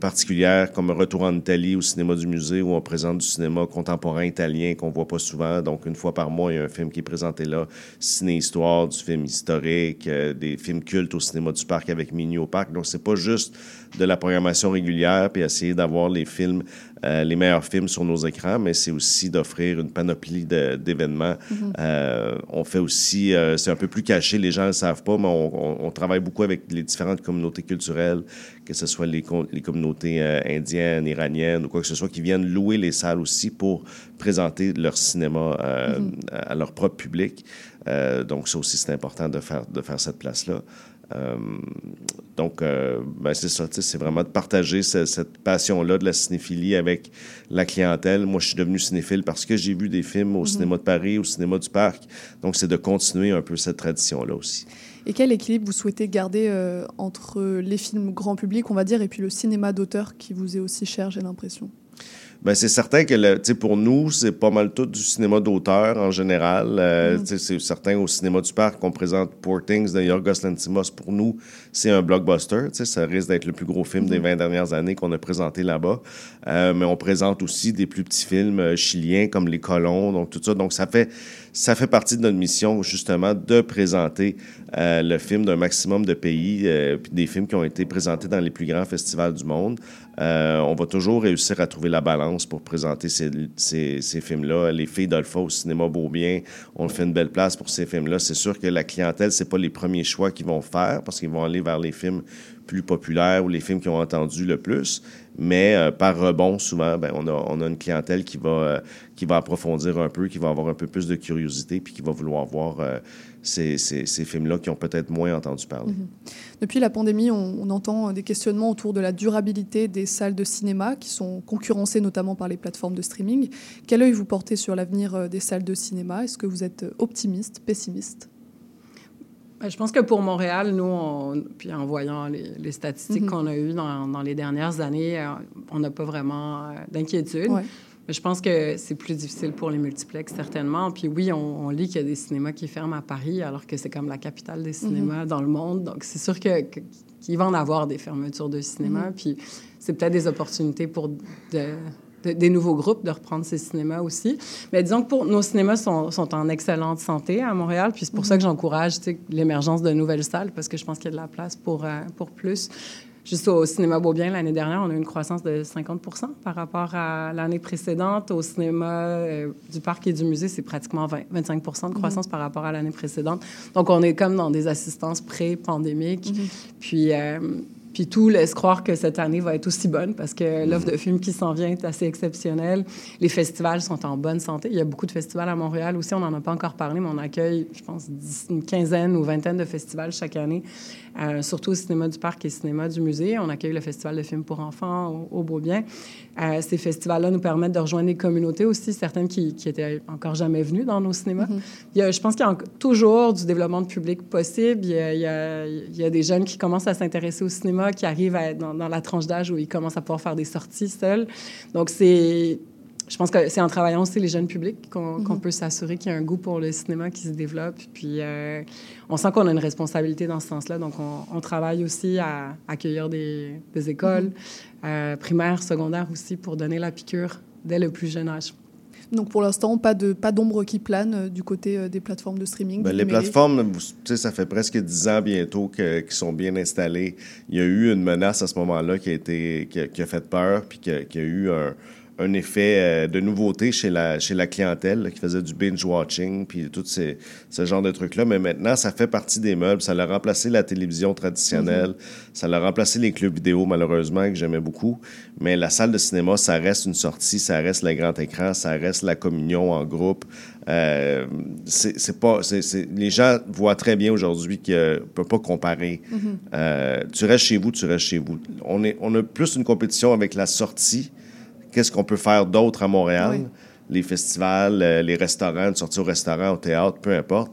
particulières comme Retour en Italie au cinéma du musée où on présente du cinéma contemporain italien qu'on voit pas souvent. Donc une fois par mois, il y a un film qui est présenté là, ciné-histoire, du film historique, des films cultes au cinéma du parc avec Mini au parc. Donc c'est pas juste de la programmation régulière puis essayer d'avoir les films euh, les meilleurs films sur nos écrans, mais c'est aussi d'offrir une panoplie d'événements. Mhm. euh, on fait aussi, euh, c'est un peu plus caché, les gens ne le savent pas, mais on, on, travaille beaucoup avec les différentes communautés culturelles, que ce soit les, les communautés indiennes, iraniennes ou quoi que ce soit qui viennent louer les salles aussi pour présenter leur cinéma mm-hmm. à leur propre public. donc, ça aussi, c'est important de faire, de faire cette place-là. Euh, donc, euh, ben c'est ça, c'est vraiment de partager cette passion-là de la cinéphilie avec la clientèle. Moi, je suis devenu cinéphile parce que j'ai vu des films au mhm. cinéma de Paris, au cinéma du Parc. Donc, c'est de continuer un peu cette tradition-là aussi. Et quel équilibre vous souhaitez garder euh, entre les films grand public, on va dire, et puis le cinéma d'auteur qui vous est aussi cher, j'ai l'impression? Ben, c'est certain que pour nous, c'est pas mal tout du cinéma d'auteur en général. Euh, mm-hmm. C'est certain au cinéma du parc qu'on présente Poor Things de Yorgos Lanthimos. Pour nous, c'est un blockbuster. Ça risque d'être le plus gros film des 20 mm-hmm. dernières années qu'on a présenté là-bas. Euh, mais on présente aussi des plus petits films euh, chiliens comme Les Colons, donc tout ça. Donc ça fait ça fait partie de notre mission, justement, de présenter euh, le film d'un maximum de pays, puis des films qui ont été présentés dans les plus grands festivals du monde. Euh, on va toujours réussir à trouver la balance pour présenter ces, films-là. Les filles d'Alpha au cinéma Beaubien, on fait une belle place pour ces films-là. C'est sûr que la clientèle, c'est pas les premiers choix qu'ils vont faire parce qu'ils vont aller vers les films plus populaires ou les films qui ont entendu le plus. Mais euh, par rebond, souvent, ben, on, a, on, une clientèle qui va, euh, qui va approfondir un peu, qui va avoir un peu plus de curiosité, puis qui va vouloir voir ces, ces, ces films-là qui ont peut-être moins entendu parler. Mm-hmm. Depuis la pandémie, on, on, entend des questionnements autour de la durabilité des salles de cinéma, qui sont concurrencées notamment par les plateformes de streaming. Quel œil vous portez sur l'avenir des salles de cinéma? Est-ce que vous êtes optimiste, pessimiste? Ben, je pense que pour Montréal, nous, puis en voyant les, statistiques mhm. qu'on a eues dans, les dernières années, euh, on n'a pas vraiment euh, d'inquiétude. Mais je pense que c'est plus difficile pour les multiplex, certainement. Puis oui, on, lit qu'il y a des cinémas qui ferment à Paris, alors que c'est comme la capitale des cinémas mhm. dans le monde. Donc, c'est sûr que, qu'il va en avoir des fermetures de cinéma. Mhm. Puis c'est peut-être des opportunités pour de, des nouveaux groupes de reprendre ces cinémas aussi. Mais disons que pour, nos cinémas sont, sont en excellente santé à Montréal, puis c'est pour ça que j'encourage l'émergence de nouvelles salles, parce que je pense qu'il y a de la place pour, euh, pour plus. Juste au cinéma Beaubien, l'année dernière, on a eu une croissance de 50% par rapport à l'année précédente. Au cinéma euh, du parc et du musée, c'est pratiquement 25% de croissance mm-hmm. par rapport à l'année précédente. Donc, on est comme dans des assistances pré-pandémiques. Mm-hmm. Puis, euh, puis tout laisse croire que cette année va être aussi bonne parce que l'offre de films qui s'en vient est assez exceptionnelle. Les festivals sont en bonne santé. Il y a beaucoup de festivals à Montréal aussi. On n'en a pas encore parlé, mais on accueille, je pense, une quinzaine ou vingtaine de festivals chaque année, euh, surtout au cinéma du parc et au cinéma du musée. On accueille le festival de films pour enfants au, Beaubien. Euh, ces festivals-là nous permettent de rejoindre des communautés aussi, certaines qui, qui étaient encore jamais venues dans nos cinémas. Mm-hmm. il y a, je pense qu'il y a toujours du développement de public possible. Il y a, il y a, il y a des jeunes qui commencent à s'intéresser au cinéma qui arrivent à être dans, la tranche d'âge où ils commencent à pouvoir faire des sorties seuls. Donc, c'est je pense que c'est en travaillant aussi les jeunes publics qu'on mhm. peut s'assurer qu'il y a un goût pour le cinéma qui se développe. Puis euh, on sent qu'on a une responsabilité dans ce sens-là. Donc on, travaille aussi à accueillir des, écoles mhm. euh, primaires, secondaires aussi pour donner la piqûre dès le plus jeune âge. Donc pour l'instant, pas de pas d'ombre qui plane euh, du côté euh, des plateformes de streaming. Ben, les plateformes, ça fait presque dix ans bientôt qu'ils sont bien installées. Il y a eu une menace à ce moment-là qui a été qui a, fait peur, puis qui a eu un, un effet euh, de nouveauté chez la, chez la clientèle qui faisait du binge-watching, puis tout ces, ce genre de trucs-là. Mais maintenant, ça fait partie des meubles. Ça a remplacé la télévision traditionnelle. Mm-hmm. Ça a remplacé les clubs vidéo, malheureusement, que j'aimais beaucoup. Mais la salle de cinéma, ça reste une sortie, ça reste le grand écran, ça reste la communion en groupe. Euh, c'est pas... les gens voient très bien aujourd'hui qu'on ne peut pas comparer. Mm-hmm. euh, tu restes chez vous, tu restes chez vous. On, est, on a plus une compétition avec la sortie qu'est-ce qu'on peut faire d'autre à Montréal, les festivals, euh, les restaurants, de sortir au restaurant, au théâtre, peu importe,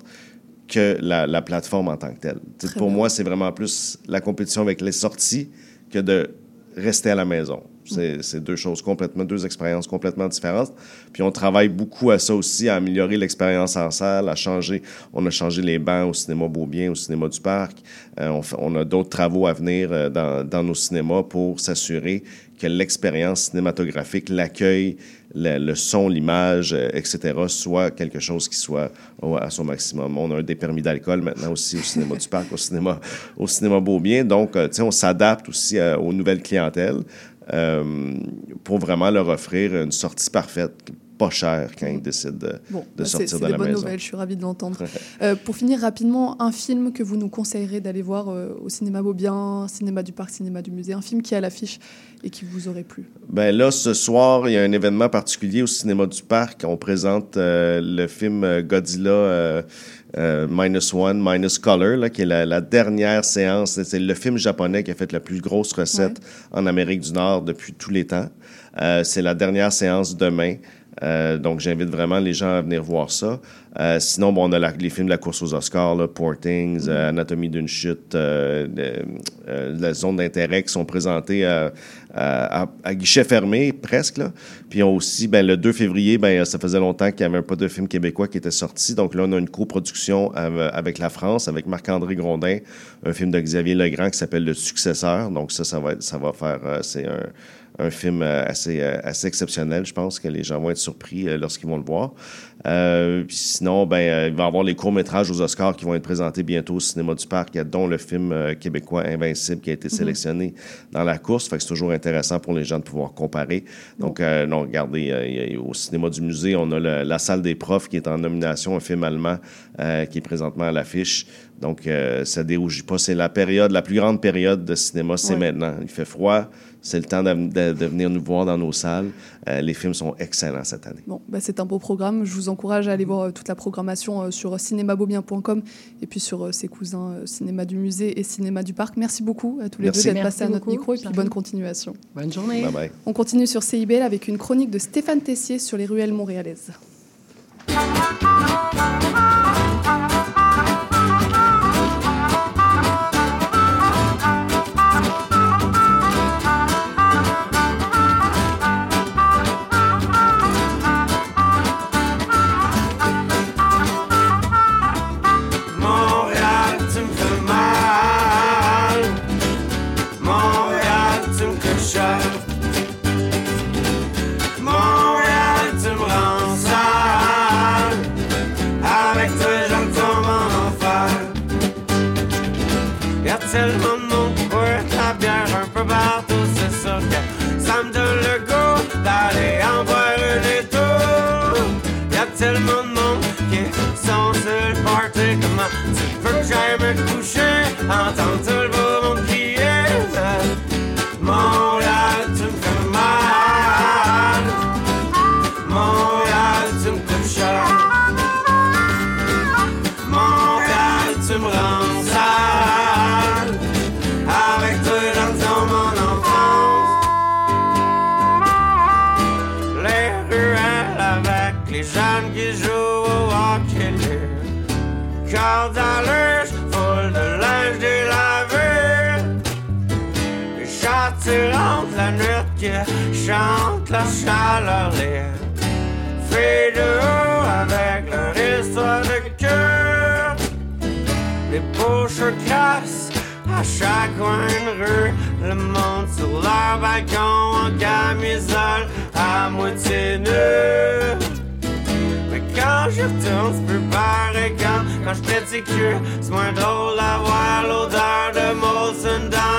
que la, plateforme en tant que telle. pour moi, c'est vraiment plus la compétition avec les sorties que de rester à la maison. C'est deux choses complètement, deux expériences complètement différentes. Puis on travaille beaucoup à ça aussi, à améliorer l'expérience en salle, à changer. On a changé les bancs au cinéma Beaubien, au cinéma du Parc. Euh, on, on, a d'autres travaux à venir euh, dans, dans, nos cinémas pour s'assurer que l'expérience cinématographique, l'accueil, le, son, l'image, euh, etc., soit quelque chose qui soit à son maximum. On a des permis d'alcool maintenant aussi au cinéma du parc, au cinéma, au cinéma Beaubien. Donc, euh, tu sais, on s'adapte aussi aux nouvelles clientèles euh, pour vraiment leur offrir une sortie parfaite pas cher quand ils décident de, Bon, de bah, c'est sortir c'est la bonnes maison. nouvelles, je suis ravie de l'entendre. Euh, pour finir rapidement, un film que vous nous conseillerez d'aller voir euh, au cinéma Beaubien, cinéma du parc, cinéma du musée, un film qui est à l'affiche et qui vous aurait plu? Ben là, ce soir, il y a un événement particulier au cinéma du parc. On présente euh, le film Godzilla euh, Minus One, Minus Color, là, qui est la, la dernière séance. C'est le film japonais qui a fait la plus grosse recette en Amérique du Nord depuis tous les temps. Euh, c'est la dernière séance demain. Euh, donc, j'invite vraiment les gens à venir voir ça. Euh, sinon, bon, on a la- les films de la course aux Oscars, là, Poor Things, euh, Anatomie d'une chute, euh, euh, la zone d'intérêt qui sont présentés à, à- à- à guichet fermé, presque. Là. Puis on aussi, ben, le 2 février, ben, ça faisait longtemps qu'il n'y avait pas de film québécois qui était sorti. Donc là, on a une coproduction av- avec la France, avec Marc-André Grondin, un film de Xavier Legrand qui s'appelle Le Successeur. Donc ça, ça va, ça va faire... euh, c'est un un film euh, assez, euh, assez exceptionnel. Je pense que les gens vont être surpris euh, lorsqu'ils vont le voir. Euh, puis sinon, ben, il va y avoir les courts-métrages aux Oscars qui vont être présentés bientôt au cinéma du parc, dont le film québécois Invincible qui a été Mhm. sélectionné dans la course. Fait que c'est toujours intéressant pour les gens de pouvoir comparer. Donc, euh, non, regardez, euh, au cinéma du musée, on a le- La salle des profs qui est en nomination, un film allemand euh, qui est présentement à l'affiche. Donc, euh, ça dérougit pas. C'est la période, la plus grande période de cinéma, c'est Ouais. maintenant. Il fait froid. C'est le temps de, de- de venir nous voir dans nos salles. Euh, les films sont excellents cette année. Bon, bah, c'est un beau programme. Je vous encourage à aller voir euh, toute la programmation euh, sur cinémabeaubien.com et puis sur ses cousins Cinéma du musée et Cinéma du parc. Merci beaucoup à tous les Merci. deux d'être passés à notre beaucoup, micro et puis bonne continuation. Bonne journée. Bye bye. On continue sur CIBL avec une chronique de Stéphane Tessier sur les ruelles montréalaises. Me coucher, entendre le beau monde crier. Montréal, tu me fais mal. Montréal, tu me couches. Montréal, tu me rends sale. Avec toi dans mon enfance. Les ruelles avec les jeunes qui jouent au hockey. Corde à linge, chante la chaleur libre. Filles de avec leur histoire de cœur. Les bouches crasses à chaque coin de rue. Le monde sur leur balcon en camisole à moitié nu. Mais quand je retourne, c'est plus pareil quand, quand petit cul. C'est moins drôle d'avoir l'odeur de Molson dans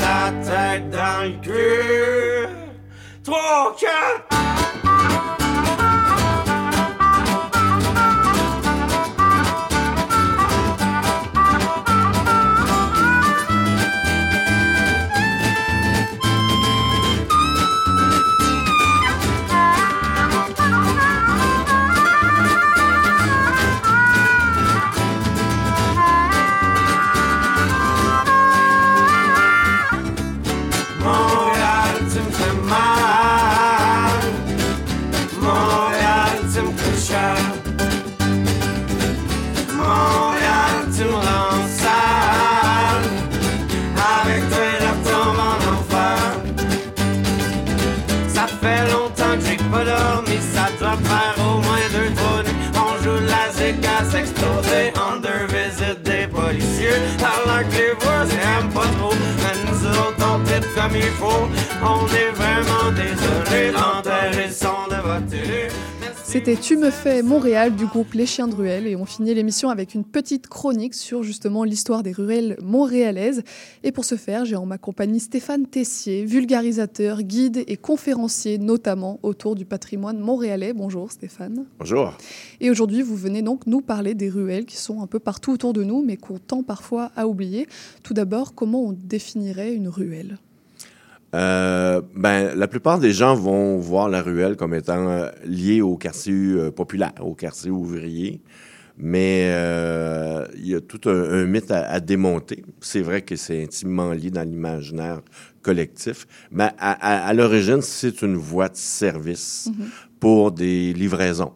la tête dans le cul. Trois, quatre. Comme il faut. On est vraiment désolé de votre télé. Merci C'était Tu me fais Montréal du groupe Les Chiens de Ruelle et on finit l'émission avec une petite chronique sur justement l'histoire des ruelles montréalaises. Et pour ce faire, j'ai en ma compagnie Stéphane Tessier, vulgarisateur, guide et conférencier notamment autour du patrimoine montréalais. Bonjour Stéphane. Bonjour. Et aujourd'hui, vous venez donc nous parler des ruelles qui sont un peu partout autour de nous mais qu'on tend parfois à oublier. Tout d'abord, comment on définirait une ruelle? Euh, ben, la plupart des gens vont voir la ruelle comme étant euh, liée au quartier euh, populaire, au quartier ouvrier. Mais euh, il y a tout un, un mythe à, à démonter. C'est vrai que c'est intimement lié dans l'imaginaire collectif. Mais à, à, à l'origine, c'est une voie de service pour des livraisons.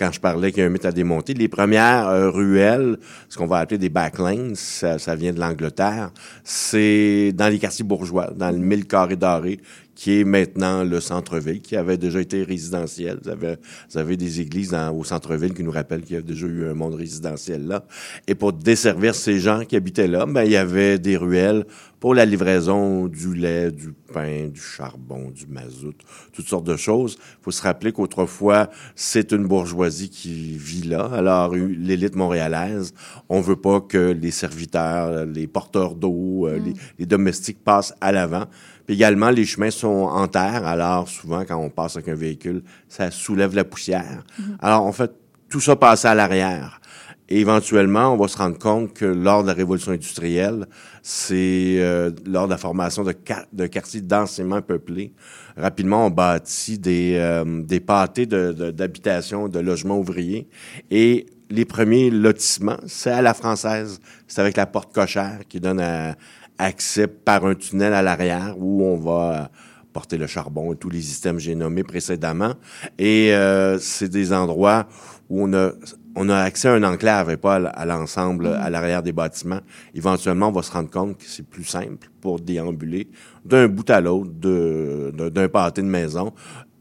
Quand je parlais qu'il y a un mythe à démonter, les premières euh, ruelles, ce qu'on va appeler des backlanes, ça, ça vient de l'Angleterre, c'est dans les quartiers bourgeois, dans le mille carré doré, qui est maintenant le centre-ville, qui avait déjà été résidentiel. Vous avez, vous avez des églises dans, au centre-ville qui nous rappellent qu'il y a déjà eu un monde résidentiel là. Et pour desservir ces gens qui habitaient là, ben, il y avait des ruelles pour la livraison du lait, du pain, du charbon, du mazout, toutes sortes de choses. Il faut se rappeler qu'autrefois, c'est une bourgeoisie qui vit là. Alors, l'élite montréalaise, on veut pas que les serviteurs, les porteurs d'eau, euh, les, les domestiques passent à l'avant. Puis également, les chemins sont en terre. Alors, souvent, quand on passe avec un véhicule, ça soulève la poussière. Alors, en fait, tout ça passait à l'arrière. Et éventuellement, on va se rendre compte que lors de la révolution industrielle, c'est euh, lors de la formation de, de quartiers densément peuplés. Rapidement, on bâtit des, euh, des pâtés de- de- d'habitation, de, logements ouvriers. Et les premiers lotissements, c'est à la française. C'est avec la porte cochère qui donne à- accès par un tunnel à l'arrière où on va euh, porter le charbon et tous les systèmes que j'ai nommés précédemment. Et euh, c'est des endroits où on a, on a accès à un enclave et pas à, l'ensemble, à l'arrière des bâtiments. Éventuellement, on va se rendre compte que c'est plus simple pour déambuler d'un bout à l'autre d'un pâté de maison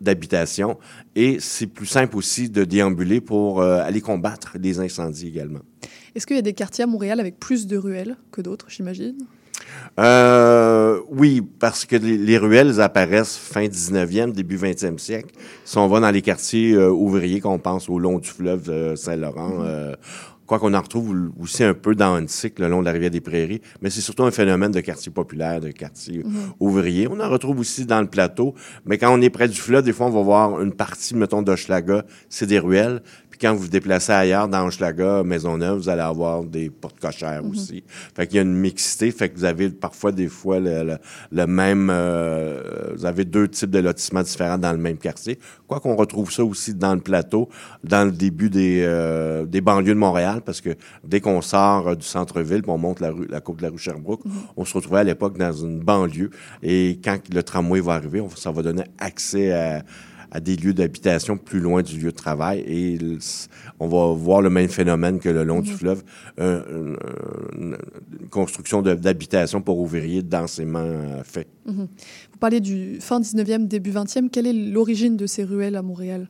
d'habitation. Et c'est plus simple aussi de déambuler pour euh, aller combattre les incendies également. Est-ce qu'il y a des quartiers à Montréal avec plus de ruelles que d'autres, j'imagine? Euh, oui, parce que les, les ruelles apparaissent fin 19e, début 20e siècle. Si on va dans les quartiers euh, ouvriers, qu'on pense au long du fleuve euh, Saint-Laurent, euh, quoi qu'on en retrouve aussi un peu dans un cycle le long de la rivière des Prairies, mais c'est surtout un phénomène de quartier populaire, de quartier Mhm. ouvrier. On en retrouve aussi dans le plateau, mais quand on est près du fleuve, des fois, on va voir une partie, mettons, d'Hochelaga, c'est des ruelles. Puis quand vous vous déplacez ailleurs, dans Hochelaga, Maisonneuve, vous allez avoir des portes cochères Mhm. aussi. Fait qu'il y a une mixité, fait que vous avez parfois des fois le, le- le même... euh, vous avez deux types de lotissements différents dans le même quartier. Quoi qu'on retrouve ça aussi dans le plateau, dans le début des, euh, des banlieues de Montréal, parce que dès qu'on sort euh, du centre-ville, on monte la, rue, la côte de la rue Sherbrooke, on se retrouvait à l'époque dans une banlieue. Et quand le tramway va arriver, on- ça va donner accès à à des lieux d'habitation plus loin du lieu de travail et on va voir le même phénomène que le long du Mhm. fleuve, un- un- une, construction d'habitation pour ouvriers densément euh, fait. Mhm. Vous parlez du fin 19e, début 20e. Quelle est l'origine de ces ruelles à Montréal?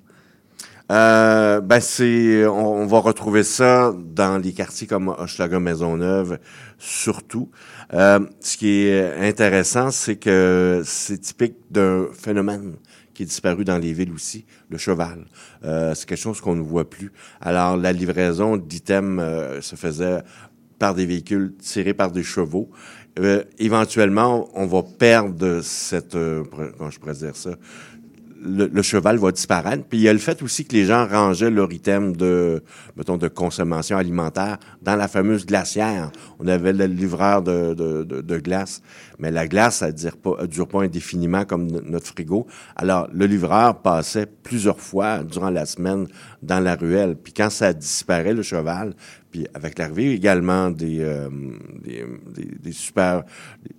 Euh, ben c'est, on, on va retrouver ça dans les quartiers comme Hochelaga, Maisonneuve, surtout. Euh, ce qui est intéressant, c'est que c'est typique d'un phénomène qui est disparu dans les villes aussi, le cheval. Euh, c'est quelque chose qu'on ne voit plus. Alors, la livraison d'items euh, se faisait par des véhicules tirés par des chevaux. Euh, éventuellement, on va perdre cette, euh, comment je pourrais dire ça, le, le cheval va disparaître. Puis il y a le fait aussi que les gens rangeaient leur item de, mettons, de consommation alimentaire dans la fameuse glacière. On avait le livreur de, de, de, de glace, mais la glace, elle dure pas, elle dure pas indéfiniment comme no- notre frigo. Alors, le livreur passait plusieurs fois durant la semaine dans la ruelle. Puis quand ça disparaît, le cheval, puis avec l'arrivée également des, euh, des, des super,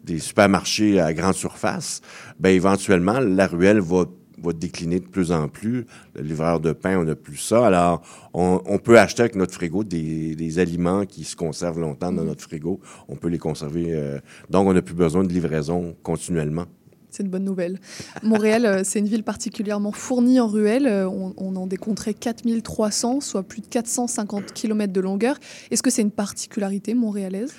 des supermarchés à grande surface, ben éventuellement, la ruelle va va décliner de plus en plus. Le livreur de pain, on n'a plus ça. Alors, on, on peut acheter avec notre frigo des, des aliments qui se conservent longtemps dans notre frigo. On peut les conserver. euh, donc, on n'a plus besoin de livraison continuellement. C'est une bonne nouvelle. Montréal, euh, c'est une ville particulièrement fournie en ruelles. Euh, On, on en décompterait 4300, soit plus de 450 km de longueur. Est-ce que c'est une particularité montréalaise?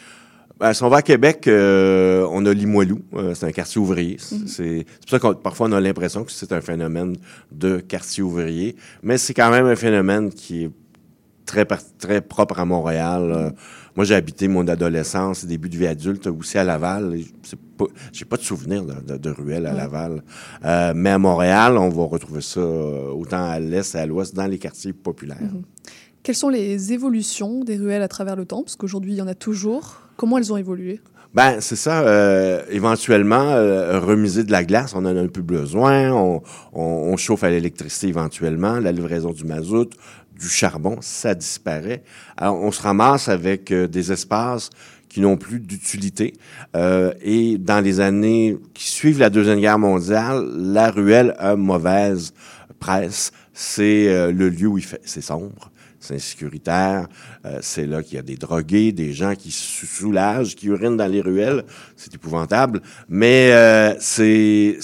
Ben, si on va à Québec, euh, on a Limoilou. Euh, c'est un quartier ouvrier. Mhm. C'est c'est pour ça qu'on parfois on a l'impression que c'est un phénomène de quartier ouvrier, mais c'est quand même un phénomène qui est très très propre à Montréal. Euh, moi, j'ai habité mon adolescence, début de vie adulte aussi à Laval. J'ai pas de souvenir de, de, de ruelles à. Laval, Euh, mais à Montréal, on va retrouver ça euh, autant à l'est et à l'ouest dans les quartiers populaires. Quelles sont les évolutions des ruelles à travers le temps? Parce qu'aujourd'hui, il y en a toujours. Comment elles ont évolué? Ben, c'est ça. euh, éventuellement, euh, remiser de la glace, on en a un peu besoin. On, on, on chauffe à l'électricité éventuellement. La livraison du mazout, du charbon, ça disparaît. Alors, on se ramasse avec euh, des espaces qui n'ont plus d'utilité. Euh, et dans les années qui suivent la Deuxième Guerre mondiale, la ruelle a mauvaise presse. C'est le lieu où il fait... C'est sombre c'est insécuritaire. Euh, c'est là qu'il y a des drogués, des gens qui se soulagent, qui urinent dans les ruelles. C'est épouvantable. Mais euh, c'est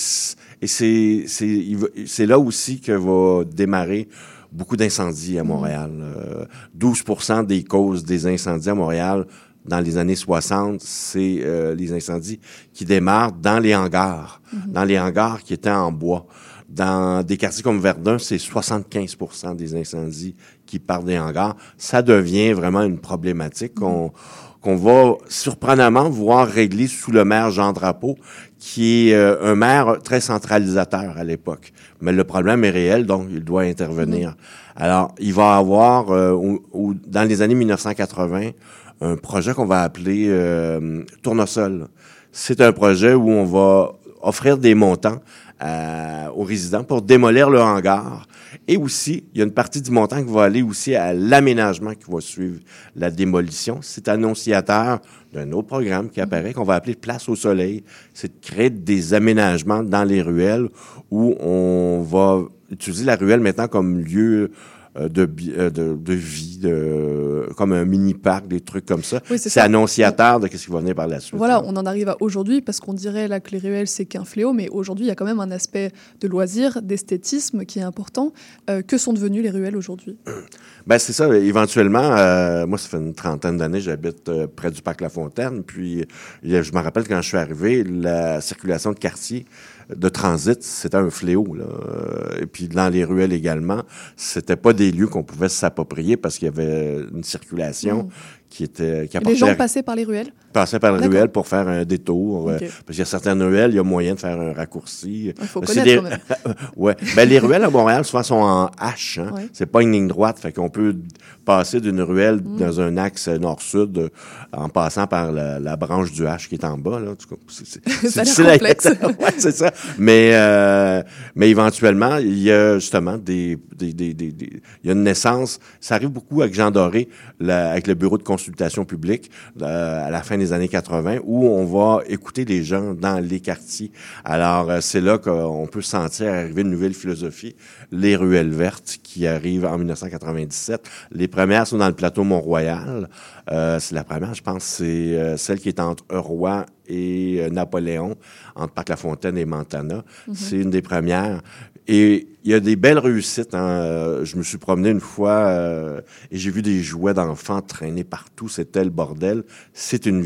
et là aussi que va démarrer beaucoup d'incendies à Montréal. Euh, 12% des causes des incendies à Montréal dans les années 60, c'est euh, les incendies qui démarrent dans les hangars, dans les hangars qui étaient en bois. Dans des quartiers comme Verdun, c'est 75% des incendies qui partent des hangars. Ça devient vraiment une problématique qu'on qu'on va surprenamment voir régler sous le maire Jean Drapeau, qui est euh, un maire très centralisateur à l'époque. Mais le problème est réel, donc il doit intervenir. Alors, il va avoir, euh, au- au- dans les années 1980, un projet qu'on va appeler euh, Tournesol. C'est un projet où on va offrir des montants à- aux résidents pour démolir le hangar. Et aussi, il y a une partie du montant qui va aller aussi à l'aménagement qui va suivre la démolition. C'est annonciateur d'un autre programme qui apparaît, qu'on va appeler Place au Soleil. C'est de créer des aménagements dans les ruelles où on va utiliser la ruelle maintenant comme lieu de, bi- euh, de, de vie, de, comme un mini-parc, des trucs comme ça. Oui, c'est annonciateur de ce qui va venir par la suite. Voilà, on en arrive à aujourd'hui parce qu'on dirait là que les ruelles c'est qu'un fléau, mais aujourd'hui il y a quand même un aspect de loisir, d'esthétisme qui est important. Euh, que sont devenues les ruelles aujourd'hui? Ben c'est ça. Éventuellement, euh, moi, ça fait une trentaine d'années, j'habite euh, près du parc La Fontaine. Puis, je me rappelle quand je suis arrivé, la circulation de quartier de transit, c'était un fléau. Là. Et puis, dans les ruelles également, c'était pas des lieux qu'on pouvait s'approprier parce qu'il y avait une circulation Mm. Qui était qui Les gens passaient par les ruelles? Passaient par la D'accord. ruelle pour faire un détour. euh, parce qu'il y a certaines ruelles, il y a moyen de faire un raccourci. Il faut connaître quand même. [laughs] ouais. Ben, les ruelles à Montréal, souvent, sont en H. Hein? Ouais. C'est pas une ligne droite. Fait qu'on peut passer d'une ruelle Mm. dans un axe nord-sud euh, en passant par la, la branche du H qui est en bas. Là. C'est- [laughs] complexe. [laughs] ouais, c'est ça. Mais, euh, mais éventuellement, il y a justement des, des, des, des- des- il y a une naissance. Ça arrive beaucoup avec Jean Doré, la- avec le bureau de consultation publique euh, à la fin des années 80, où on va écouter les gens dans les quartiers. Alors, euh, c'est là qu'on peut sentir arriver une nouvelle philosophie, les ruelles vertes qui arrivent en 1997. Les premières sont dans le plateau Mont-Royal. Euh, c'est la première, je pense, c'est celle qui est entre Roi et Napoléon, entre Parc-la-Fontaine et Montana. Mhm. C'est une des premières. Et il y a des belles réussites. hein. Je me suis promené une fois euh, et j'ai vu des jouets d'enfants traîner partout. C'était le bordel. C'est une,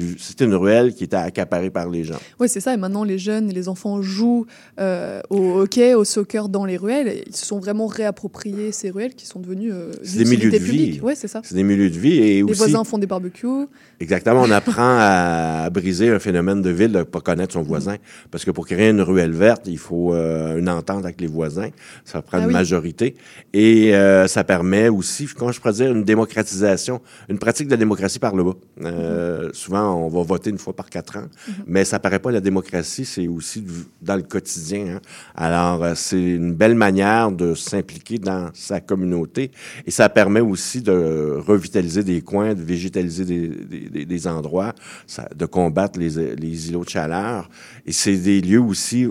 ruelle qui était accaparée par les gens. Oui, c'est ça. Et maintenant, les jeunes et les enfants jouent euh, au hockey, au soccer dans les ruelles. Ils se sont vraiment réappropriés ces ruelles qui sont devenues euh, C'est des milieux de vie. Oui, c'est ça. C'est des milieux de vie. Et Les aussi, voisins font des barbecues. Exactement. On [laughs] apprend à briser un phénomène de ville de ne pas connaître son voisin. Parce que pour créer une ruelle verte, il faut une entente avec les voisins. Ça prend Ah une oui. majorité. Et euh, ça permet aussi, comment je pourrais dire, une démocratisation, une pratique de la démocratie par le bas. Euh, Souvent, on va voter une fois par quatre ans. Mais ça paraît pas la démocratie, c'est aussi dans le quotidien. hein. Alors, euh, c'est une belle manière de s'impliquer dans sa communauté. Et ça permet aussi de revitaliser des coins, de végétaliser des, des- des- des endroits, ça- de combattre les, les îlots de chaleur. Et c'est des lieux aussi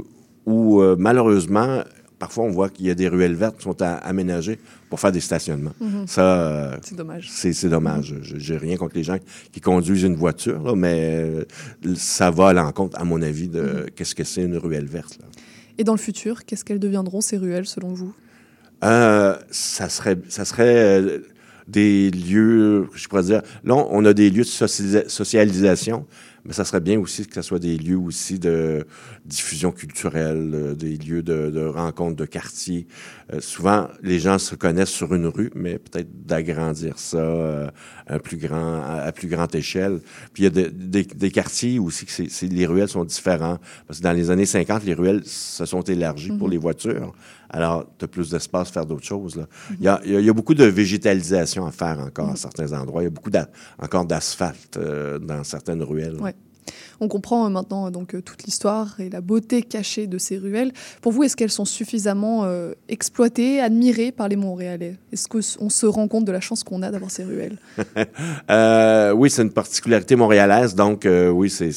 où, euh, malheureusement, parfois on voit qu'il y a des ruelles vertes qui sont aménagées pour faire des stationnements. Mhm. Ça, euh, C'est dommage. c'est dommage. Je- J'ai rien contre les gens qui conduisent une voiture, là, mais euh, ça va à l'encontre, à mon avis, de Mhm. qu'est-ce que c'est une ruelle verte. là. Et dans le futur, qu'est-ce qu'elles deviendront ces ruelles selon vous? Euh, ça serait, ça serait euh, des lieux, je pourrais dire, là, on a des lieux de socialisa- socialisation, mais ça serait bien aussi que ce soit des lieux aussi de diffusion culturelle, euh, des lieux de, de rencontres de quartier. Euh, souvent, les gens se connaissent sur une rue, mais peut-être d'agrandir ça euh, à, plus grand, à, plus grande échelle. Puis il y a de- des, des quartiers aussi que c'est- les ruelles sont différents. Parce que dans les années 50, les ruelles se sont élargies pour Mhm. les voitures. Alors, tu as plus d'espace pour faire d'autres choses. Là. Il, y a, il y beaucoup de végétalisation à faire encore à certains endroits. Il y a beaucoup encore d'asphalte euh, dans certaines ruelles. Ouais. On comprend euh, maintenant euh, donc toute l'histoire et la beauté cachée de ces ruelles. Pour vous, est-ce qu'elles sont suffisamment euh, exploitées, admirées par les Montréalais? Est-ce qu'on se rend compte de la chance qu'on a d'avoir ces ruelles? [laughs] Euh, oui, c'est une particularité montréalaise. Donc, euh, oui, c'est-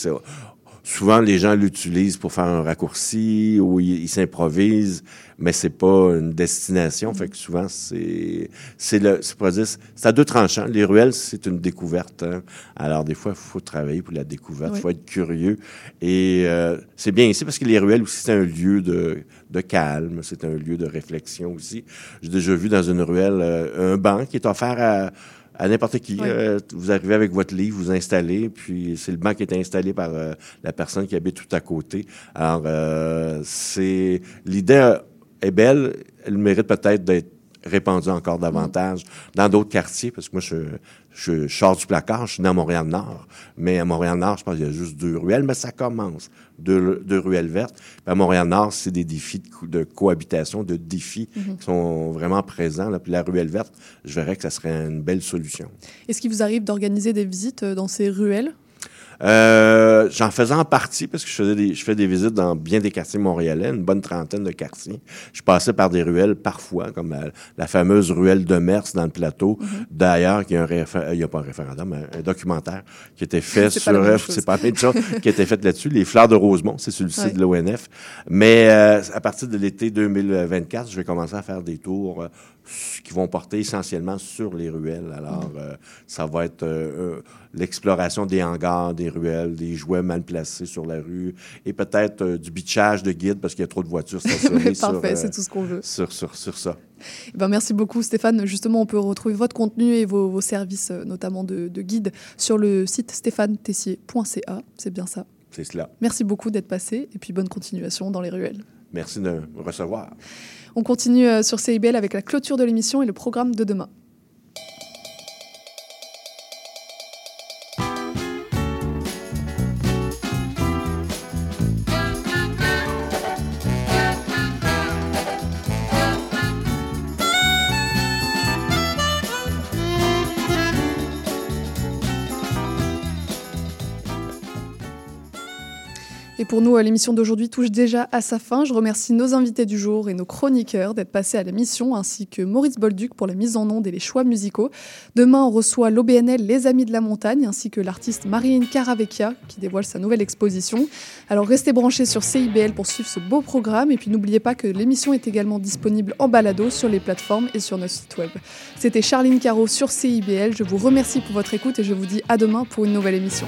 Souvent, les gens l'utilisent pour faire un raccourci ou ils s'improvisent, mais c'est pas une destination. Fait que souvent, c'est c'est le c'est pas dire c'est à deux tranchants. Les ruelles, c'est une découverte. hein. Alors des fois, il faut travailler pour la découverte. Il Oui. faut être curieux. Et euh, c'est bien ici parce que les ruelles aussi, c'est un lieu de, de calme. C'est un lieu de réflexion aussi. J'ai déjà vu dans une ruelle euh, un banc qui est offert à à n'importe qui. Oui. Euh, vous arrivez avec votre livre, vous installez, puis c'est le banc qui est installé par euh, la personne qui habite tout à côté. Alors, euh, c'est l'idée euh, est belle. Elle mérite peut-être d'être répandue encore davantage dans d'autres quartiers, parce que moi, je, je, je sors du placard, je suis dans Montréal-Nord, mais à Montréal-Nord, je pense qu'il y a juste deux ruelles, mais ça commence. Deux, deux ruelles vertes. Puis à Montréal-Nord, c'est des défis de, co- de cohabitation, de défis Mhm. qui sont vraiment présents. Là. Puis la ruelle verte, je verrais que ça serait une belle solution. Est-ce qu'il vous arrive d'organiser des visites euh, dans ces ruelles? Euh, J'en faisais en partie parce que je, faisais des, je fais des visites dans bien des quartiers montréalais, une bonne trentaine de quartiers. Je passais par des ruelles parfois, comme la, la fameuse ruelle de Mers dans le plateau. D'ailleurs, il y a un il y a pas un référendum, un, un documentaire qui était [laughs] fait sur... C'est pas même chose qui a été fait là-dessus. Les fleurs de Rosemont, c'est Ouais. de l'ONF. Mais euh, à partir de l'été 2024, je vais commencer à faire des tours euh, qui vont porter essentiellement sur les ruelles. Alors, euh, ça va être euh, euh, l'exploration des hangars, des ruelles, des jouets mal placés sur la rue et peut-être euh, du bitchage de guide parce qu'il y a trop de voitures [laughs] stationnées sur, Parfait, c'est tout ce qu'on veut. sur, sur, sur ça. Eh ben, merci beaucoup Stéphane. Justement, on peut retrouver votre contenu et vos, vos services, notamment de, de guide, sur le site stéphanetessier.ca. C'est bien ça. C'est cela. Merci beaucoup d'être passé et puis bonne continuation dans les ruelles. Merci de me recevoir. On continue euh, sur CIBL avec la clôture de l'émission et le programme de demain. Pour nous, l'émission d'aujourd'hui touche déjà à sa fin. Je remercie nos invités du jour et nos chroniqueurs d'être passés à l'émission, ainsi que Maurice Bolduc pour la mise en onde et les choix musicaux. Demain, on reçoit l'OBNL Les Amis de la Montagne, ainsi que l'artiste Marine Caravecchia, qui dévoile sa nouvelle exposition. Alors restez branchés sur CIBL pour suivre ce beau programme, et puis n'oubliez pas que l'émission est également disponible en balado sur les plateformes et sur notre site web. C'était Charline Caro sur CIBL. Je vous remercie pour votre écoute et je vous dis à demain pour une nouvelle émission.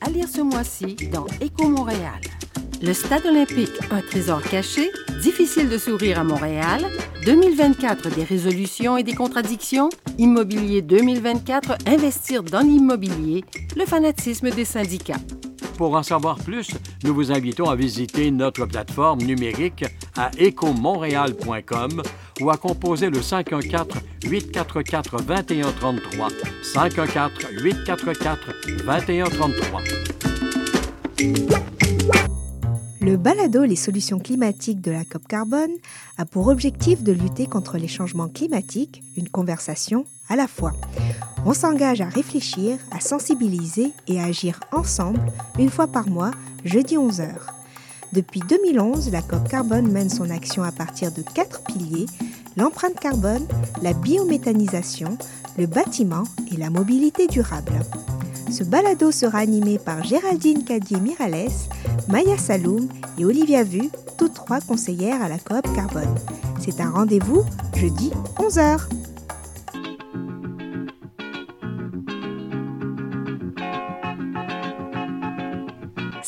À lire ce mois-ci dans Éco Montréal. Le Stade olympique, un trésor caché, difficile de sourire à Montréal, 2024 des résolutions et des contradictions, Immobilier 2024, investir dans l'immobilier, le fanatisme des syndicats. Pour en savoir plus, nous vous invitons à visiter notre plateforme numérique à écomontréal.com ou à composer le 514-844-2133. 514-844-2133. Le balado Les solutions climatiques de la COP Carbone a pour objectif de lutter contre les changements climatiques, une conversation à la fois. On s'engage à réfléchir, à sensibiliser et à agir ensemble une fois par mois, jeudi 11h. Depuis 2011, la COP Carbone mène son action à partir de quatre piliers l'empreinte carbone, la biométhanisation, le bâtiment et la mobilité durable. Ce balado sera animé par Géraldine Cadier-Mirales, Maya Saloum et Olivia Vu, toutes trois conseillères à la COP Carbone. C'est un rendez-vous jeudi 11h.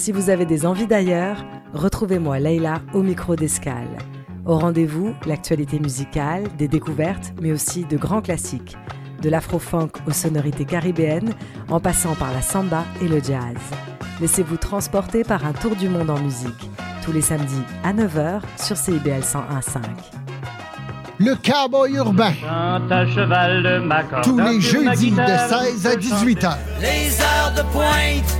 Si vous avez des envies d'ailleurs, retrouvez-moi Leïla au micro d'escale. Au rendez-vous, l'actualité musicale, des découvertes, mais aussi de grands classiques, de l'afro-funk aux sonorités caribéennes, en passant par la samba et le jazz. Laissez-vous transporter par un tour du monde en musique, tous les samedis à 9h sur CIBL 101.5. Le cowboy urbain. à cheval de ma corde, Tous les jeudis de guitare, 16 à 18 h. Les heures de pointe,